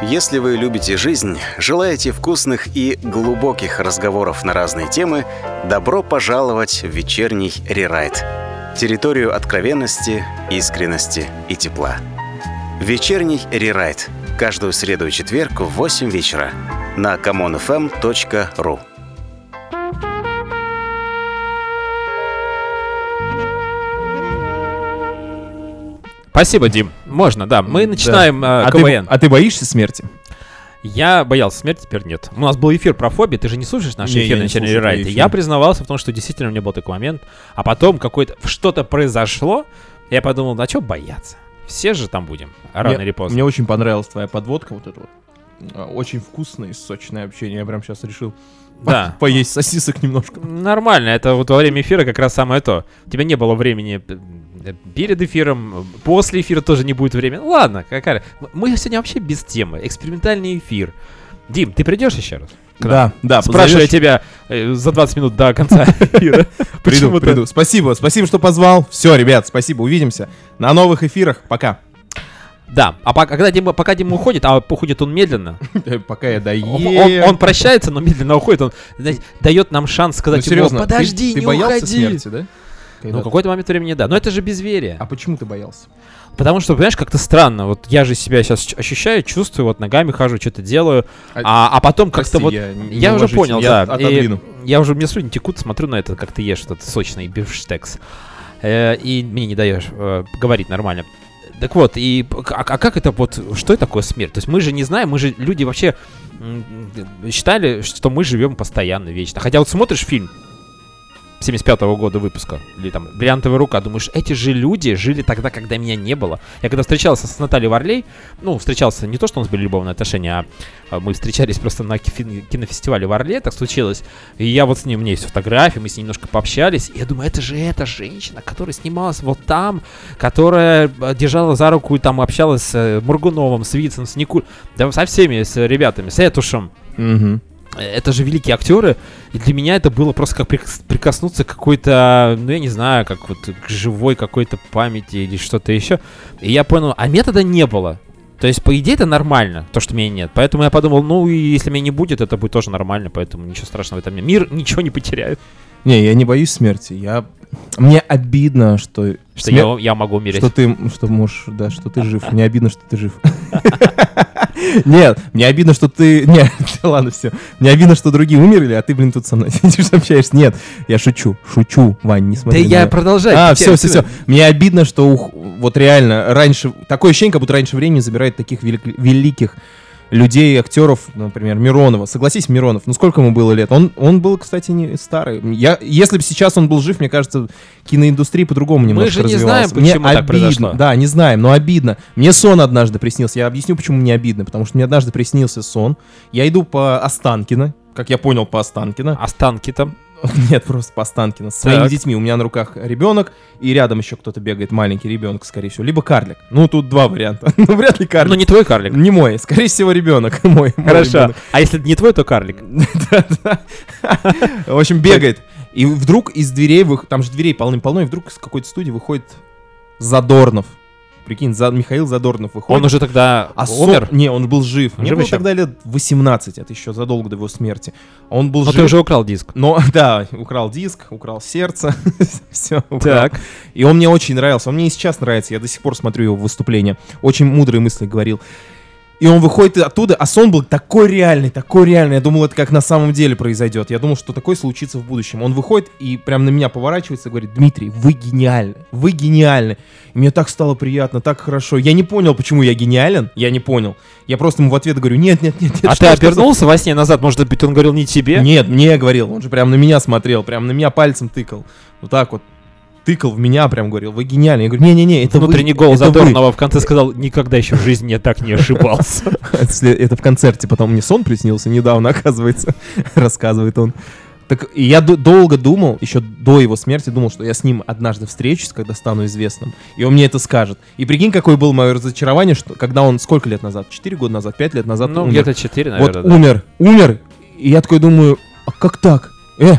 Если вы любите жизнь, желаете вкусных и глубоких разговоров на разные темы, добро пожаловать в вечерний рерайт. Территорию откровенности, искренности и тепла. Вечерний рерайт. Каждую среду и четверг в 8 вечера на commonfm.ru. Спасибо, Дим. Можно, да. Мы начинаем э, а, КВН. ты, а ты боишься смерти? Я боялся смерти, теперь нет. У нас был эфир про фобии, ты же не слушаешь наши Не, не на слушаю Черный твои Райт. эфиры. Я признавался в том, что действительно у меня был такой момент. А потом какое-то что-то произошло, я подумал, а что бояться? Все же там будем, рано мне, или поздно. Мне очень понравилась твоя подводка вот эта вот. А, Очень вкусное и сочное общение. Я прям сейчас решил (laughs) Да. поесть сосисок немножко. Нормально, это вот во время эфира как раз самое то. У тебя не было времени э, перед эфиром, после эфира тоже не будет времени. Ладно, какая... Мы сегодня вообще без темы, экспериментальный эфир. Дим, ты придешь еще раз? Да, да, Спрашиваю позовешь? тебя э, за 20 минут до конца (laughs) эфира. Приду, приду. Спасибо, спасибо, что позвал. Все, ребят, спасибо, увидимся на новых эфирах. Пока. Да, а пока, когда Дима, пока Дима уходит, а уходит он медленно, (laughs) Пока я доем. он, он- прощается, но медленно уходит, он знаете, дает нам шанс Ну, сказать ему, серьезно, ты- подожди, ты, не боялся уходи. смерти, да? Ну, Когда- какой-то момент времени, да. Но это же безверие. А почему ты боялся? Потому что, понимаешь, как-то странно. Вот я же себя сейчас ощущаю, чувствую, вот ногами хожу, что-то делаю. А, а потом как-то вот... я Я уже понял, я да. отодвину. И я уже, мне слюни текут, смотрю на это, как ты ешь этот сочный бифштекс. Э, и мне не даешь э, говорить нормально. Так вот, и а, а как это вот, что это такое смерть? То есть мы же не знаем, мы же люди вообще считали, что мы живем постоянно, вечно. Хотя вот смотришь фильм 75-го года выпуска, или там «Бриллиантовая рука», думаешь, эти же люди жили тогда, когда меня не было. Я когда встречался с Натальей Варлей, ну, встречался не то, что у нас были любовные отношения, а а мы встречались просто на кинофестивале в Орле, так случилось. И я вот с ним, у меня есть фотографии, мы с ней немножко пообщались. И я думаю, это же эта женщина, которая снималась вот там, которая э, держала за руку и там общалась с э, Мургуновым, с Вицем, с Никуль... Да со всеми, с ребятами, с Этушем. Мгм. Это же великие актеры, и для меня это было просто как прик- прикоснуться к какой-то, ну я не знаю, как вот к живой какой-то памяти или что-то еще. И я понял, а метода не было. То есть, по идее, это нормально, то, что меня нет. Поэтому я подумал, ну, и если меня не будет, это будет тоже нормально, поэтому ничего страшного в этом нет. Мир ничего не потеряет. Не, я не боюсь смерти. Я... Мне обидно, что... Что смер- я, я могу умереть. Что ты, что можешь, да, что ты жив. Мне обидно, что ты жив. (laughs) Нет, мне обидно, что ты... (laughs) Нет, ладно, все. Мне обидно, что другие умерли, а ты, блин, тут со мной (laughs) сидишь, общаешься. Нет, я шучу, шучу, Вань, не Да смотри на я продолжаю. А, все, все, все. Мне обидно, что ух, вот реально раньше... Такое ощущение, как будто раньше времени забирает таких велик- великих людей, актеров, например, Миронова. Согласись, Миронов, ну сколько ему было лет? Он, он был, кстати, не старый. Я, если бы сейчас он был жив, мне кажется, киноиндустрия по-другому немножко же не знаем, Мне почему так обидно. произошло. Да, не знаем, но обидно. Мне сон однажды приснился. Я объясню, почему мне обидно. Потому что мне однажды приснился сон. Я иду по Останкино, как я понял, по Останкино. Останки там. (laughs) Нет, просто по Останкино. С своими детьми. У меня на руках ребенок, и рядом еще кто-то бегает, маленький ребенок, скорее всего. Либо карлик. Ну, тут два варианта. (laughs) Ну, вряд ли Ну, карлик. не твой карлик. Не мой, скорее всего, ребенок. (laughs) Мой. мой Хорошо. ребенок. А если не твой, то карлик. В общем, бегает. И вдруг из дверей, там же дверей полным-полно, и вдруг из какой-то студии выходит Задорнов. Прикинь, за... Михаил Задорнов выходит. Он уже тогда А умер. Не, он был жив. Мне Жив было еще? тогда лет 18, это еще задолго до его смерти. Он был Но жив. ты уже украл диск. Но, (laughs) да, украл диск, украл сердце, (laughs) все Так. И он мне очень нравился, он мне и сейчас нравится, я до сих пор смотрю его выступления. Очень мудрые мысли говорил. И он выходит оттуда, а сон был такой реальный, такой реальный. Я думал, это как на самом деле произойдет. Я думал, что такое случится в будущем. Он выходит и прям на меня поворачивается и говорит, Дмитрий, вы гениальны, вы гениальны. И мне так стало приятно, так хорошо. Я не понял, почему я гениален, я не понял. Я просто ему в ответ говорю, нет, нет, нет, нет. А что- ты что обернулся во сне назад? Может быть, он говорил не тебе? нет, мне говорил, он же прям на меня смотрел, прям на меня пальцем тыкал. Вот так вот. Тыкал в меня, прям говорил, вы гениальны. Я говорю, не-не-не, это вы, Внутренний голос это вы». Задорнова в конце сказал, никогда еще в жизни я так не ошибался. (laughs) Это в концерте, потом мне сон приснился недавно, (laughs) оказывается, рассказывает он. Так и я долго думал, еще до его смерти думал, что я с ним однажды встречусь, когда стану известным, и он мне это скажет. И прикинь, какое было мое разочарование, что когда он сколько лет назад? Четыре года назад, пять лет назад Ну, где-то 4, Вот наверное. да. умер, умер. И я такой думаю, а как так? Э,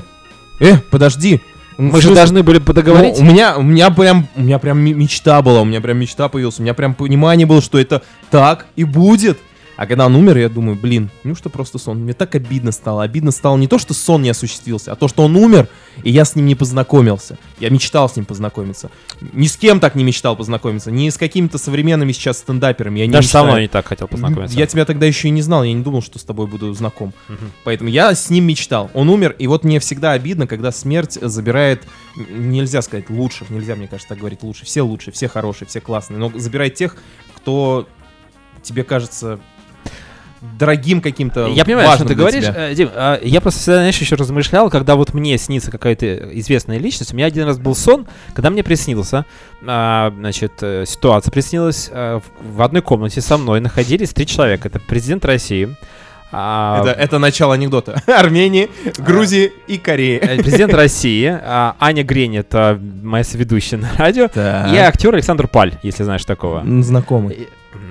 э, подожди. Мы же должны были подоговорить. Ну, у меня, у меня прям, у меня прям мечта была, у меня прям мечта появилась, у меня прям понимание было, что это так и будет. А когда он умер, я думаю, блин, неужто просто сон? Мне так обидно стало. Обидно стало не то, что сон не осуществился, а то, что он умер, и я с ним не познакомился. Я мечтал с ним познакомиться. Ни с кем так не мечтал познакомиться. Ни с какими-то современными сейчас стендаперами. Я не Даже со мечтаю. мной не так хотел познакомиться. Я тебя тогда еще и не знал, я не думал, что с тобой буду знаком. Мгм. Поэтому я с ним мечтал. Он умер, и вот мне всегда обидно, когда смерть забирает, нельзя сказать лучших, нельзя, мне кажется, так говорить лучше. Все лучшие, все хорошие, все классные, но забирает тех, кто тебе кажется дорогим каким-то. Я понимаю, о чем важным ты для говоришь. тебя. Э, Дим, а, я просто всегда, знаешь, еще размышлял, когда вот мне снится какая-то известная личность. У меня один раз был сон, когда мне приснился, а, значит, э, ситуация приснилась. э, в- одной комнате со мной находились три человека. Это президент России, а, Это, это начало анекдота. (laughs) Армении, Грузии и Кореи. президент России, а, Аня Грень, это моя соведущая на радио, и актер Александр Паль, если знаешь такого. Знакомый.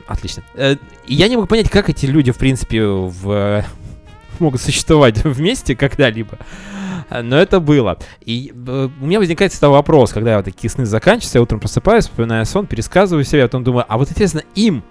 Отлично. Э, Я не могу понять, как эти люди, в принципе, в, (laughs) могут существовать (laughs) вместе когда-либо. Но это было. И э, у меня возникает всегда вопрос, когда вот такие сны заканчиваются, я утром просыпаюсь, вспоминаю сон, пересказываю себе, а потом думаю, а вот интересно, им,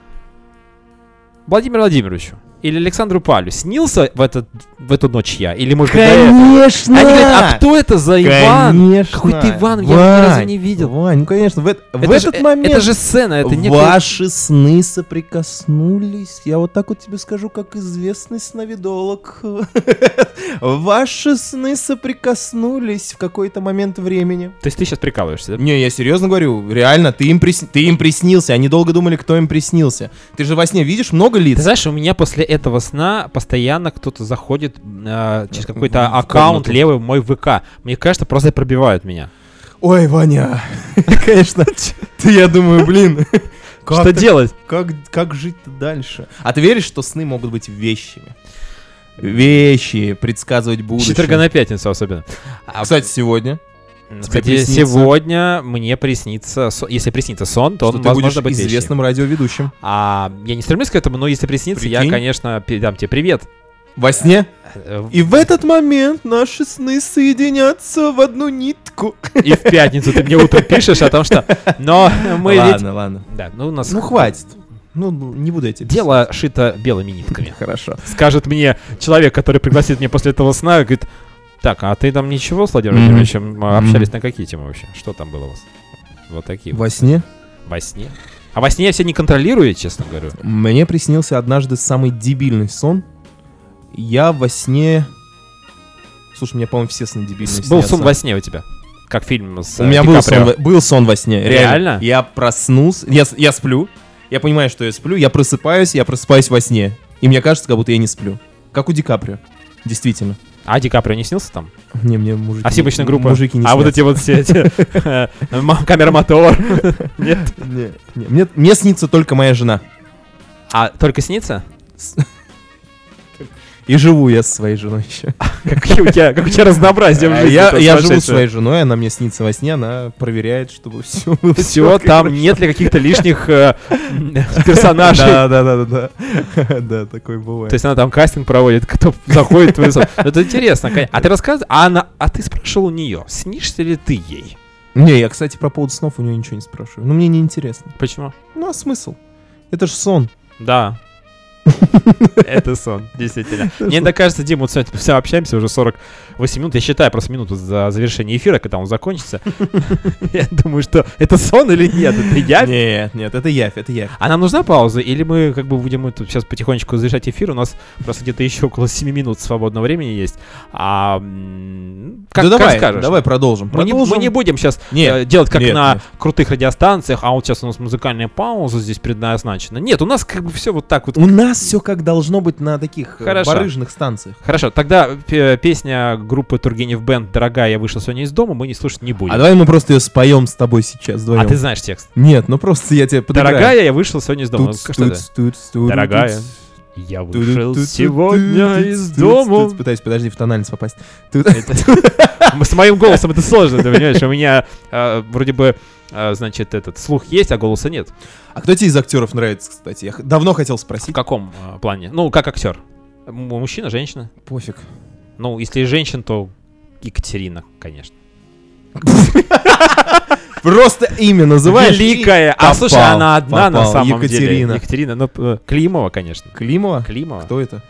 Владимиру Владимировичу или Александру Палю, снился в, этот, в эту ночь я? Или, может быть? Конечно! Они говорят, а кто это за Иван? Конечно! Какой ты Иван? Я его ни разу не видел. Вань, ну конечно, в, эт- в Это же- этот э, момент... Это же сцена, это не Ваши сны соприкоснулись. Я вот так вот тебе скажу, как известный сновидолог. (laughs) Ваши сны соприкоснулись в какой-то момент времени. То есть ты сейчас прикалываешься, да? Не, я серьезно говорю, реально, ты им, прис- ты им приснился. Они долго думали, кто им приснился. Ты же во сне видишь много лиц. Ты знаешь, у меня после этого сна постоянно кто-то заходит э, через какой-то в аккаунт комнату. левый в мой ВК. Мне кажется, просто пробивают меня. Ой, Ваня, (laughs) конечно. Ты, я думаю, блин. (laughs) Что делать? Как, как жить-то дальше? А ты веришь, что сны могут быть вещами? Вещи, предсказывать будущее. Четверга на пятницу особенно. А, Кстати, сегодня, кстати, приснится- сегодня мне приснится, если приснится сон, то что он, ты возможно, быть известным радиоведущим. А я не стремлюсь к этому, но если приснится, я, Прикинь. конечно, передам тебе привет. Во сне? Э, И в этот момент наши сны соединятся в одну нитку. И в пятницу ты мне утром пишешь о том, что... (laughs) Но мы ведь... ладно, ладно. Да, ну у нас... Ну хватит. Ну, ну, не буду я тебе Дело шито белыми нитками. (laughs) Хорошо. скажет мне человек, который пригласит меня после этого сна, говорит, так, а ты там ничего с Владимиром. Владимировичем а, общались на какие темы вообще? Что там было у вас? Вот такие. Во сне Во сне? А во сне я все не контролирую, честно говорю. мне приснился однажды самый дебильный сон. Я во сне... Слушай, у меня, по-моему, все сны дебильные Был сон во сне у тебя. Как фильм с У э, меня был Ди сон, Каприо. во- был сон во сне. Реально. Реально? Я проснулся. Я, я сплю. Я понимаю, что я сплю. Я просыпаюсь, я просыпаюсь во сне. И мне кажется, как будто я не сплю. Как у Ди Каприо. Действительно. А Ди Каприо не снился там? Не, мне мужики... А съемочная группа? Мужики не а вот эти вот все эти... э, Камера мотор. (laughs) Нет? Не, не. Мне, мне снится только моя жена. А только снится? И живу я со своей женой еще. (laughs) Как у тебя, как у тебя разнообразие в А жизни. я, живу с своей женой, она мне снится во сне, она проверяет, чтобы (laughs) все было Все, там нет ли каких-то лишних э, (laughs) персонажей? Да, да, да, да, да. Да, такой бывает. То есть она там кастинг проводит, кто заходит в сон. Ну, Это интересно, конечно. А ты рассказывай, а, она, а ты спрашивал у нее, снишься ли ты ей? Не, я, кстати, про поводу снов у нее ничего не спрашиваю. Ну, мне не интересно. Почему? Ну, а смысл? Это же сон. Да. Это сон, действительно. Мне иногда кажется, Дима, сегодня все общаемся уже 48 минут. Я считаю просто минуту за завершение эфира, когда он закончится. (laughs) Я думаю, что это сон или нет? Это я? Нет, нет, это явь, это явь. А нам нужна пауза? Или мы как бы будем сейчас потихонечку завершать эфир? У нас просто где-то еще около 7 минут свободного времени есть. А, как, да как давай, скажешь? давай продолжим. Мы не, продолжим. мы не будем сейчас Нет, делать как нет, на нет. крутых радиостанциях, а вот сейчас у нас музыкальная пауза здесь предназначена. Нет, у нас как бы все вот так вот. У нас все как должно быть на таких э, Хорошо. барыжных станциях. Хорошо, тогда п- песня группы Тургенев Бенд «Дорогая, я вышел сегодня из дома» мы не слушать не будем. А давай мы просто ее споем с тобой сейчас А вдвоем. ты знаешь текст. Нет, ну просто я тебе подыграю. «Дорогая, я вышел сегодня из дома». Ну, что это? туц, туц, туц, Дорогая, я вышел сегодня из дома. Пытаюсь, подожди, в тональность попасть. Тут- (laughs) С моим голосом это сложно, ты понимаешь? У меня э, вроде бы, э, значит, этот слух есть, а голоса нет. А кто тебе из актеров нравится, кстати? Я давно хотел В спросить. каком э, плане? Ну, как актер. Мужчина, женщина? Пофиг. Ну, если женщин, то Екатерина, конечно. (laughs) Просто имя называешь. Великая. А слушай, она одна на самом деле. Екатерина. Екатерина. Ну, э, Климова, конечно. Климова? Климова. Кто это?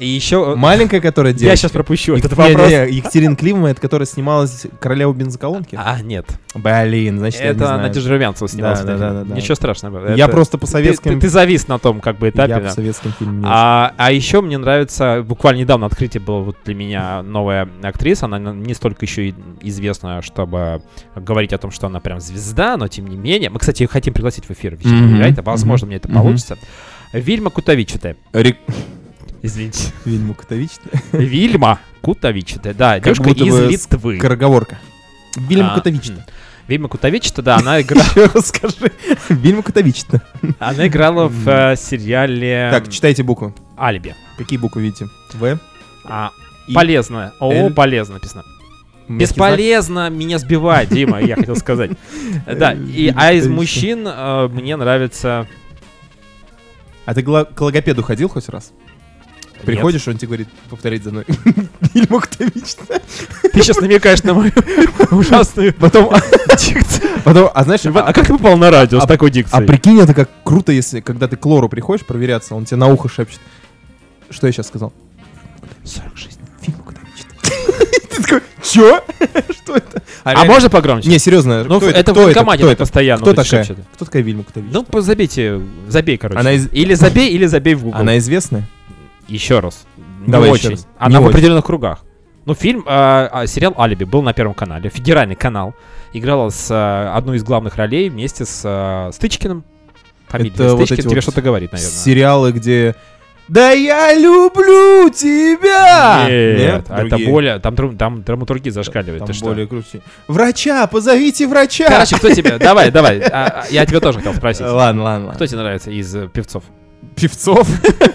И еще... Маленькая, которая (laughs) Я девочка? сейчас пропущу этот (laughs) вопрос. не, не, Екатерина Климова, это которая снималась королеву бензоколонки? А, нет. Блин, значит, я Это. Надежда Румянцева снималась. Да, да, да, да. Ничего страшного. Я просто по советским... ты- завис на том как бы этапе. Я по советским фильмам. А, а еще мне нравится, буквально недавно открытие было вот для меня новая актриса, она не столько еще известна, чтобы говорить о том, что она прям звезда, но тем не менее. Мы, кстати, хотим пригласить в эфир Райта, возможно, мне это получится. Вильма Кутовичатая. Рик- Извините. Вильма Кутович. Вильма Кутовичатая, да, Как девушка будто из бы Литвы. Скороговорка. Вильма А, Кутович. м. Вильма Кутовичата, да, она, игра... Еще раз скажи. Вильма Кутович. она играла в э, сериале Так, читайте буквы. «Алиби». Какие буквы видите? В? А, полезно. О, полезно написано. Бесполезно меня сбивать, Дима, я хотел сказать. Да, и, а из мужчин э, мне нравится... А ты к логопеду ходил хоть раз? Приходишь, он тебе говорит, повторить за мной. (laughs) Вильма Кутович. Ты сейчас намекаешь на мою (laughs) ужасную Потом, дикцию. (laughs) потом, а знаешь, А как ты попал на радио с а- такой А дикцией? прикинь, это как круто, если когда ты к лору приходишь проверяться, он тебе на ухо шепчет. Что я сейчас сказал? 46. Фильм. Ты такой, чё? Что это? А можно погромче? Не, серьезно, Ну, кто это в так это? постоянно Кто такая? Кто такая Вильма Кутович? Ну, забейте, забей, короче. Она из- Или забей, или забей в Google. Она известная? Еще раз. Не Давай еще очень. раз. Она Не в очень. определенных кругах. Ну, фильм, а, сериал «Алиби» был на Первом канале, федеральный канал. Играла с а, одной из главных ролей вместе с а, Стычкиным. Фамилия Это вот Стычкин эти тебе вот что-то говорит, наверное. Сериалы, где... Да я люблю тебя! Нет, а это более... Там, там драматургия зашкаливает. Там ты что? более круче. Врача, позовите врача! Короче, кто тебе... Давай, давай. а, я тебя тоже хотел спросить. Ладно, ладно, Кто тебе нравится из э, певцов? Певцов?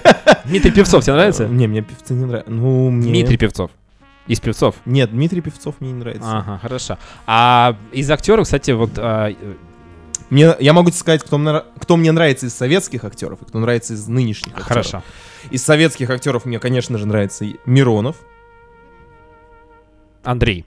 (laughs) Дмитрий Певцов тебе нравится? Не, мне певцы не нравятся. Ну, мне... Дмитрий Певцов. Из певцов. Нет, Дмитрий Певцов мне не нравится. Ага, хорошо. А из актеров, кстати, вот а, э, Мне, я могу тебе сказать, кто мне, кто мне нравится из советских актеров и кто нравится из нынешних актеров. хорошо. Из советских актеров мне, конечно же, нравится Миронов, Андрей.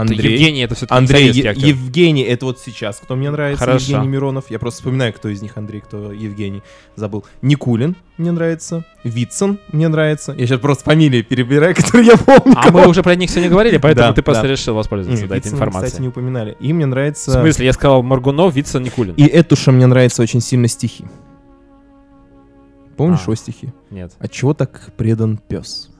Андрей. Евгений это все-таки Андрей, Е-. Евгений, это вот сейчас, кто мне нравится, Хорошо. Евгений Миронов. Я просто вспоминаю, кто из них Андрей, кто Евгений. Забыл. Никулин мне нравится. Вицин мне нравится. Я сейчас просто фамилии перебираю, (laughs) которые я помню. А мы уже про них сегодня говорили, поэтому Да, ты просто да. решил воспользоваться Не, да, этой информацией. кстати, не упоминали. И мне В нравится... смысле, я сказал Маргунов, Вицин, Никулин. И Этуша мне нравится очень сильно стихи. Помнишь А. его стихи? Нет. От чего так предан пес?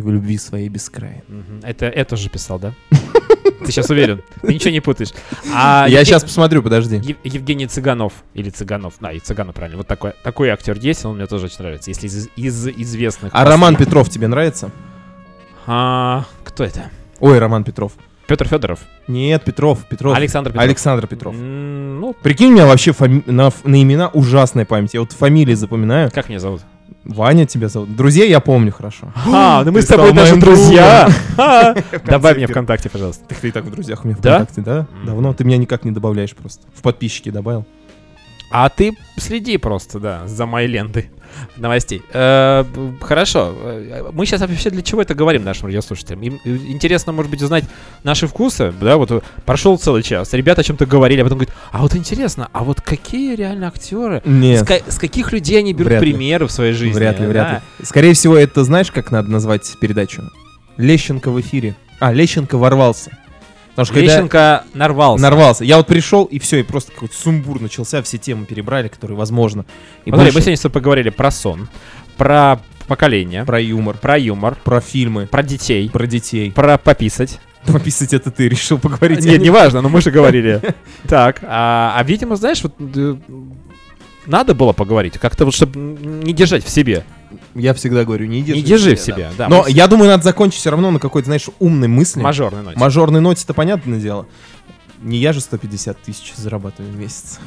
И в любви своей бескрайней. Это, это же писал, да? (laughs) Ты сейчас уверен? Ты ничего не путаешь. А Я Евге- сейчас посмотрю, подожди. Ев- Евгений Цыганов. Или Цыганов. Да, и Цыганов, правильно. Вот такой, такой актер есть, он мне тоже очень нравится. Если из, из известных. А Роман Петров тебе нравится? А, кто это? Ой, Роман Петров. Петр Федоров. Нет, Петров, Петров. Александр Петров. Александр Петров. Ну, Прикинь, у меня вообще фами- на, на имена ужасная память. Я вот фамилии запоминаю. как меня зовут? Ваня тебя зовут. Друзей я помню хорошо. А, ну мы с тобой даже друзья. (laughs) (laughs) Конце Добавь меня. ВКонтакте, пожалуйста. Так ты и так в друзьях у меня Да? ВКонтакте, да? Давно. Ты меня никак не добавляешь просто. В подписчики добавил. А ты следи просто, да, за моей лентой новостей. Э, хорошо. Э, Мы сейчас вообще для чего это говорим нашим радиослушателям? Им э, интересно, может быть, узнать наши вкусы, да, вот прошел целый час, ребята о чем-то говорили, а потом говорят, а вот интересно, а вот какие реально актеры, с, Нет. ка- с каких людей они берут Вряд ли. примеры в своей жизни? Вряд ли, да? вряд ли. Скорее всего, это знаешь, как надо назвать передачу? Лещенко в эфире. А, Лещенко ворвался. Потому что когда Лещенко нарвался. нарвался. Я вот пришел, и все, и просто какой-то сумбур начался, все темы перебрали, которые возможно. И Смотри, больше мы сегодня с тобой поговорили про сон, про поколение, про, про юмор, юмор, про фильмы, про детей, про детей. про пописать. Пописать это ты решил поговорить. Нет, не важно, но мы же говорили. (laughs) Так, а, а, видимо, знаешь, вот э, надо было поговорить, как-то вот, чтобы не держать в себе. Я всегда говорю, не держи Не держи в да. себе, да. Но мы я думаю, надо закончить все равно на какой-то, знаешь, умной мысли. Мажорной ноте. Мажорной ноте, это понятное дело. Не я же 150 тысяч зарабатываю в месяц.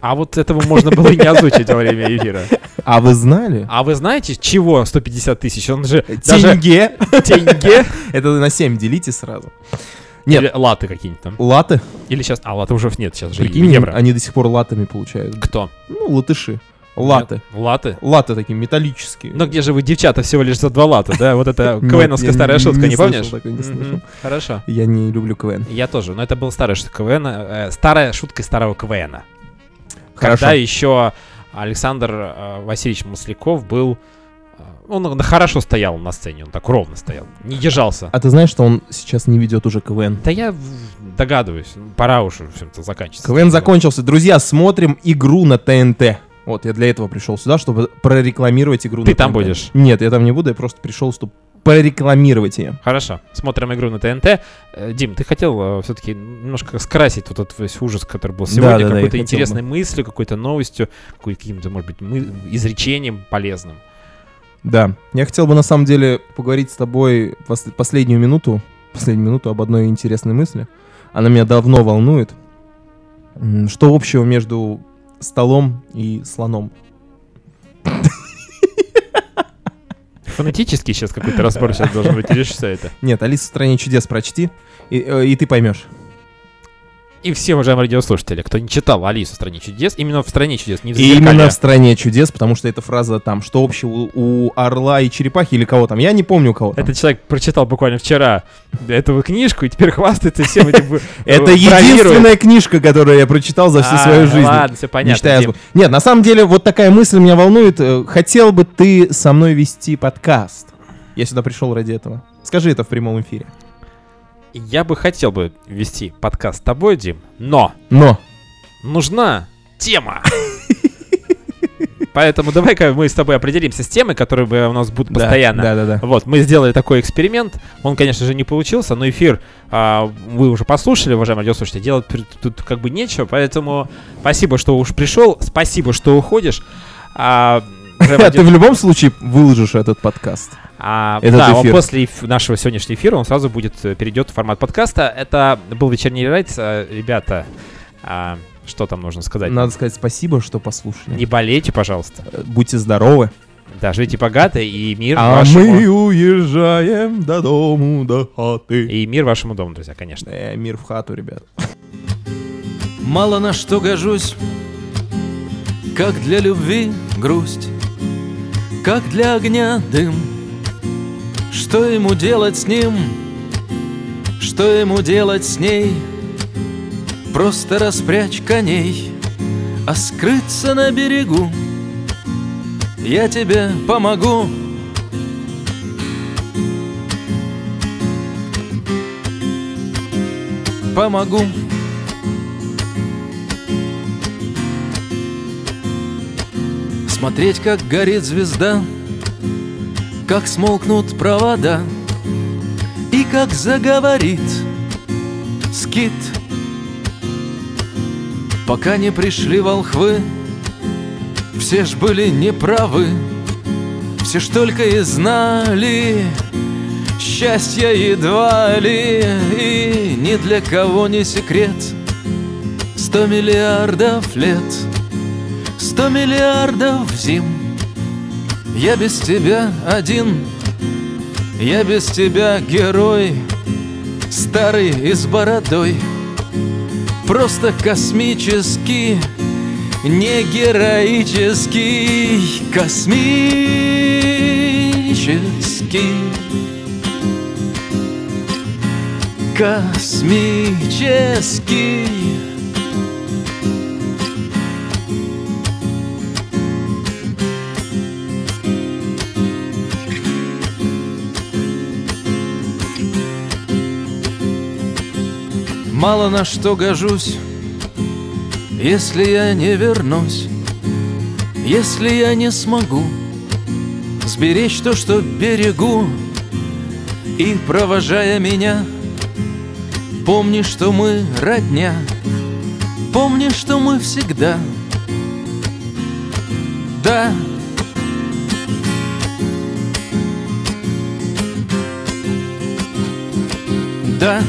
А вот этого можно было и не озвучить во время эфира. А вы знали? А вы знаете, чего 150 тысяч? Он же даже Тенге. тенге. Это на 7 делите сразу. Нет. Или латы какие-нибудь там. Латы. Или сейчас... А, латы уже нет, сейчас же Прикинь, евро. они до сих пор латами получают. Кто? Ну, латыши. Латы. Латы? Латы такие металлические. Ну где же вы, девчата, всего лишь за два лата, да? Вот это (laughs) Нет, КВНовская я старая шутка, не помнишь? Хорошо. Я не люблю КВН. Я тоже, но это была старая шутка КВН, э, старая шутка старого. Хорошо. Когда еще Александр э, Васильевич Масляков был... э, Он хорошо стоял на сцене, он так ровно стоял, не держался. А ты знаешь, что он сейчас не ведет уже КВН? Да я догадываюсь, пора уже все-то заканчивать. КВН закончился. Друзья, смотрим игру на ТНТ. Вот, я для этого пришел сюда, чтобы прорекламировать игру Ты на там ТНТ. будешь? Нет, я там не буду, я просто пришел, чтобы прорекламировать ее. Хорошо, смотрим игру на ТНТ. Э, Дим, ты хотел все-таки немножко скрасить вот этот весь ужас, который был сегодня, да, да, какой-то хотел интересной мыслью, какой-то новостью, каким-то, может быть, мы- изречением полезным. Да, я хотел бы на самом деле поговорить с тобой пос- последнюю минуту, последнюю минуту об одной интересной мысли. Она меня давно волнует. Что общего между столом и слоном? Фонетический сейчас какой-то разбор сейчас должен быть, что это? Нет, Алиса в стране чудес прочти, и, э, и ты поймешь. И все, уважаемые радиослушатели, кто не читал Алису в стране чудес, именно в стране чудес, не в «Зазеркалье». именно в стране чудес, потому что эта фраза там, что общего у, орла и черепахи или кого там, я не помню у кого там. Этот человек прочитал буквально вчера эту книжку и теперь хвастается всем этим. (laughs) э, Это бравирует. единственная книжка, которую я прочитал за всю А, свою жизнь. Ладно, все понятно. Нет, на самом деле, вот такая мысль меня волнует. Э, Хотел бы ты со мной вести подкаст? Я сюда пришел ради этого. Скажи это в прямом эфире. Я бы хотел бы вести подкаст с тобой, Дим, но Но. нужна тема. Поэтому давай-ка мы с тобой определимся с темой, которые у нас будут постоянно. Да, да, да. Вот, мы сделали такой эксперимент. Он, конечно же, не получился, но эфир а, вы уже послушали, уважаемые радиослушатели. Делать тут как бы нечего, поэтому спасибо, что уж пришел, спасибо, что уходишь. А, (laughs) уважаемые Ты в любом случае выложишь этот подкаст. А, Этот да, он эфир. после эф- нашего сегодняшнего эфира он сразу будет э, перейдет в формат подкаста. Это был вечерний рейд, э, ребята. а, что там нужно сказать? Надо сказать спасибо, что послушали. Не болейте, пожалуйста. Э, Будьте здоровы. Да, живите богато и мир А вашему мы уезжаем до дому, до хаты. и мир вашему дому, друзья, конечно. Э, мир в хату, ребят. Мало на что гожусь, как для любви грусть, как для огня дым. Что ему делать с ним? Что ему делать с ней? Просто распрячь коней, а скрыться на берегу. Я тебе помогу. Помогу. Смотреть, как горит звезда, как смолкнут провода и как заговорит скит. Пока не пришли волхвы, все ж были неправы, все ж только и знали счастья едва ли, и ни для кого не секрет. Сто миллиардов лет — Сто миллиардов зим Я без тебя один Я без тебя герой Старый и с бородой. Просто космический Не героический Космический. Космический Мало на что гожусь, если я не вернусь, если я не смогу сберечь то, что берегу, и провожая меня, помни, что мы родня, помни, что мы всегда. Да, да.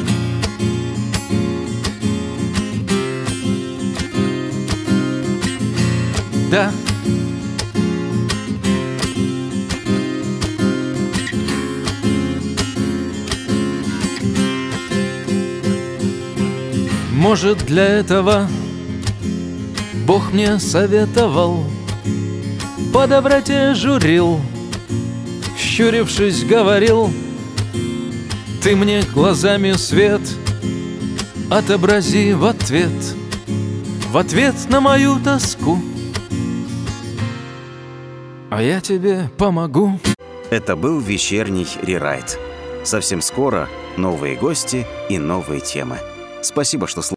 Может, для этого Бог мне советовал по доброте журил, щурившись, говорил, ты мне глазами свет отобрази в ответ, в ответ на мою тоску. А я тебе помогу. Это был вечерний рерайт. Совсем скоро новые гости и новые темы. Спасибо, что слушали.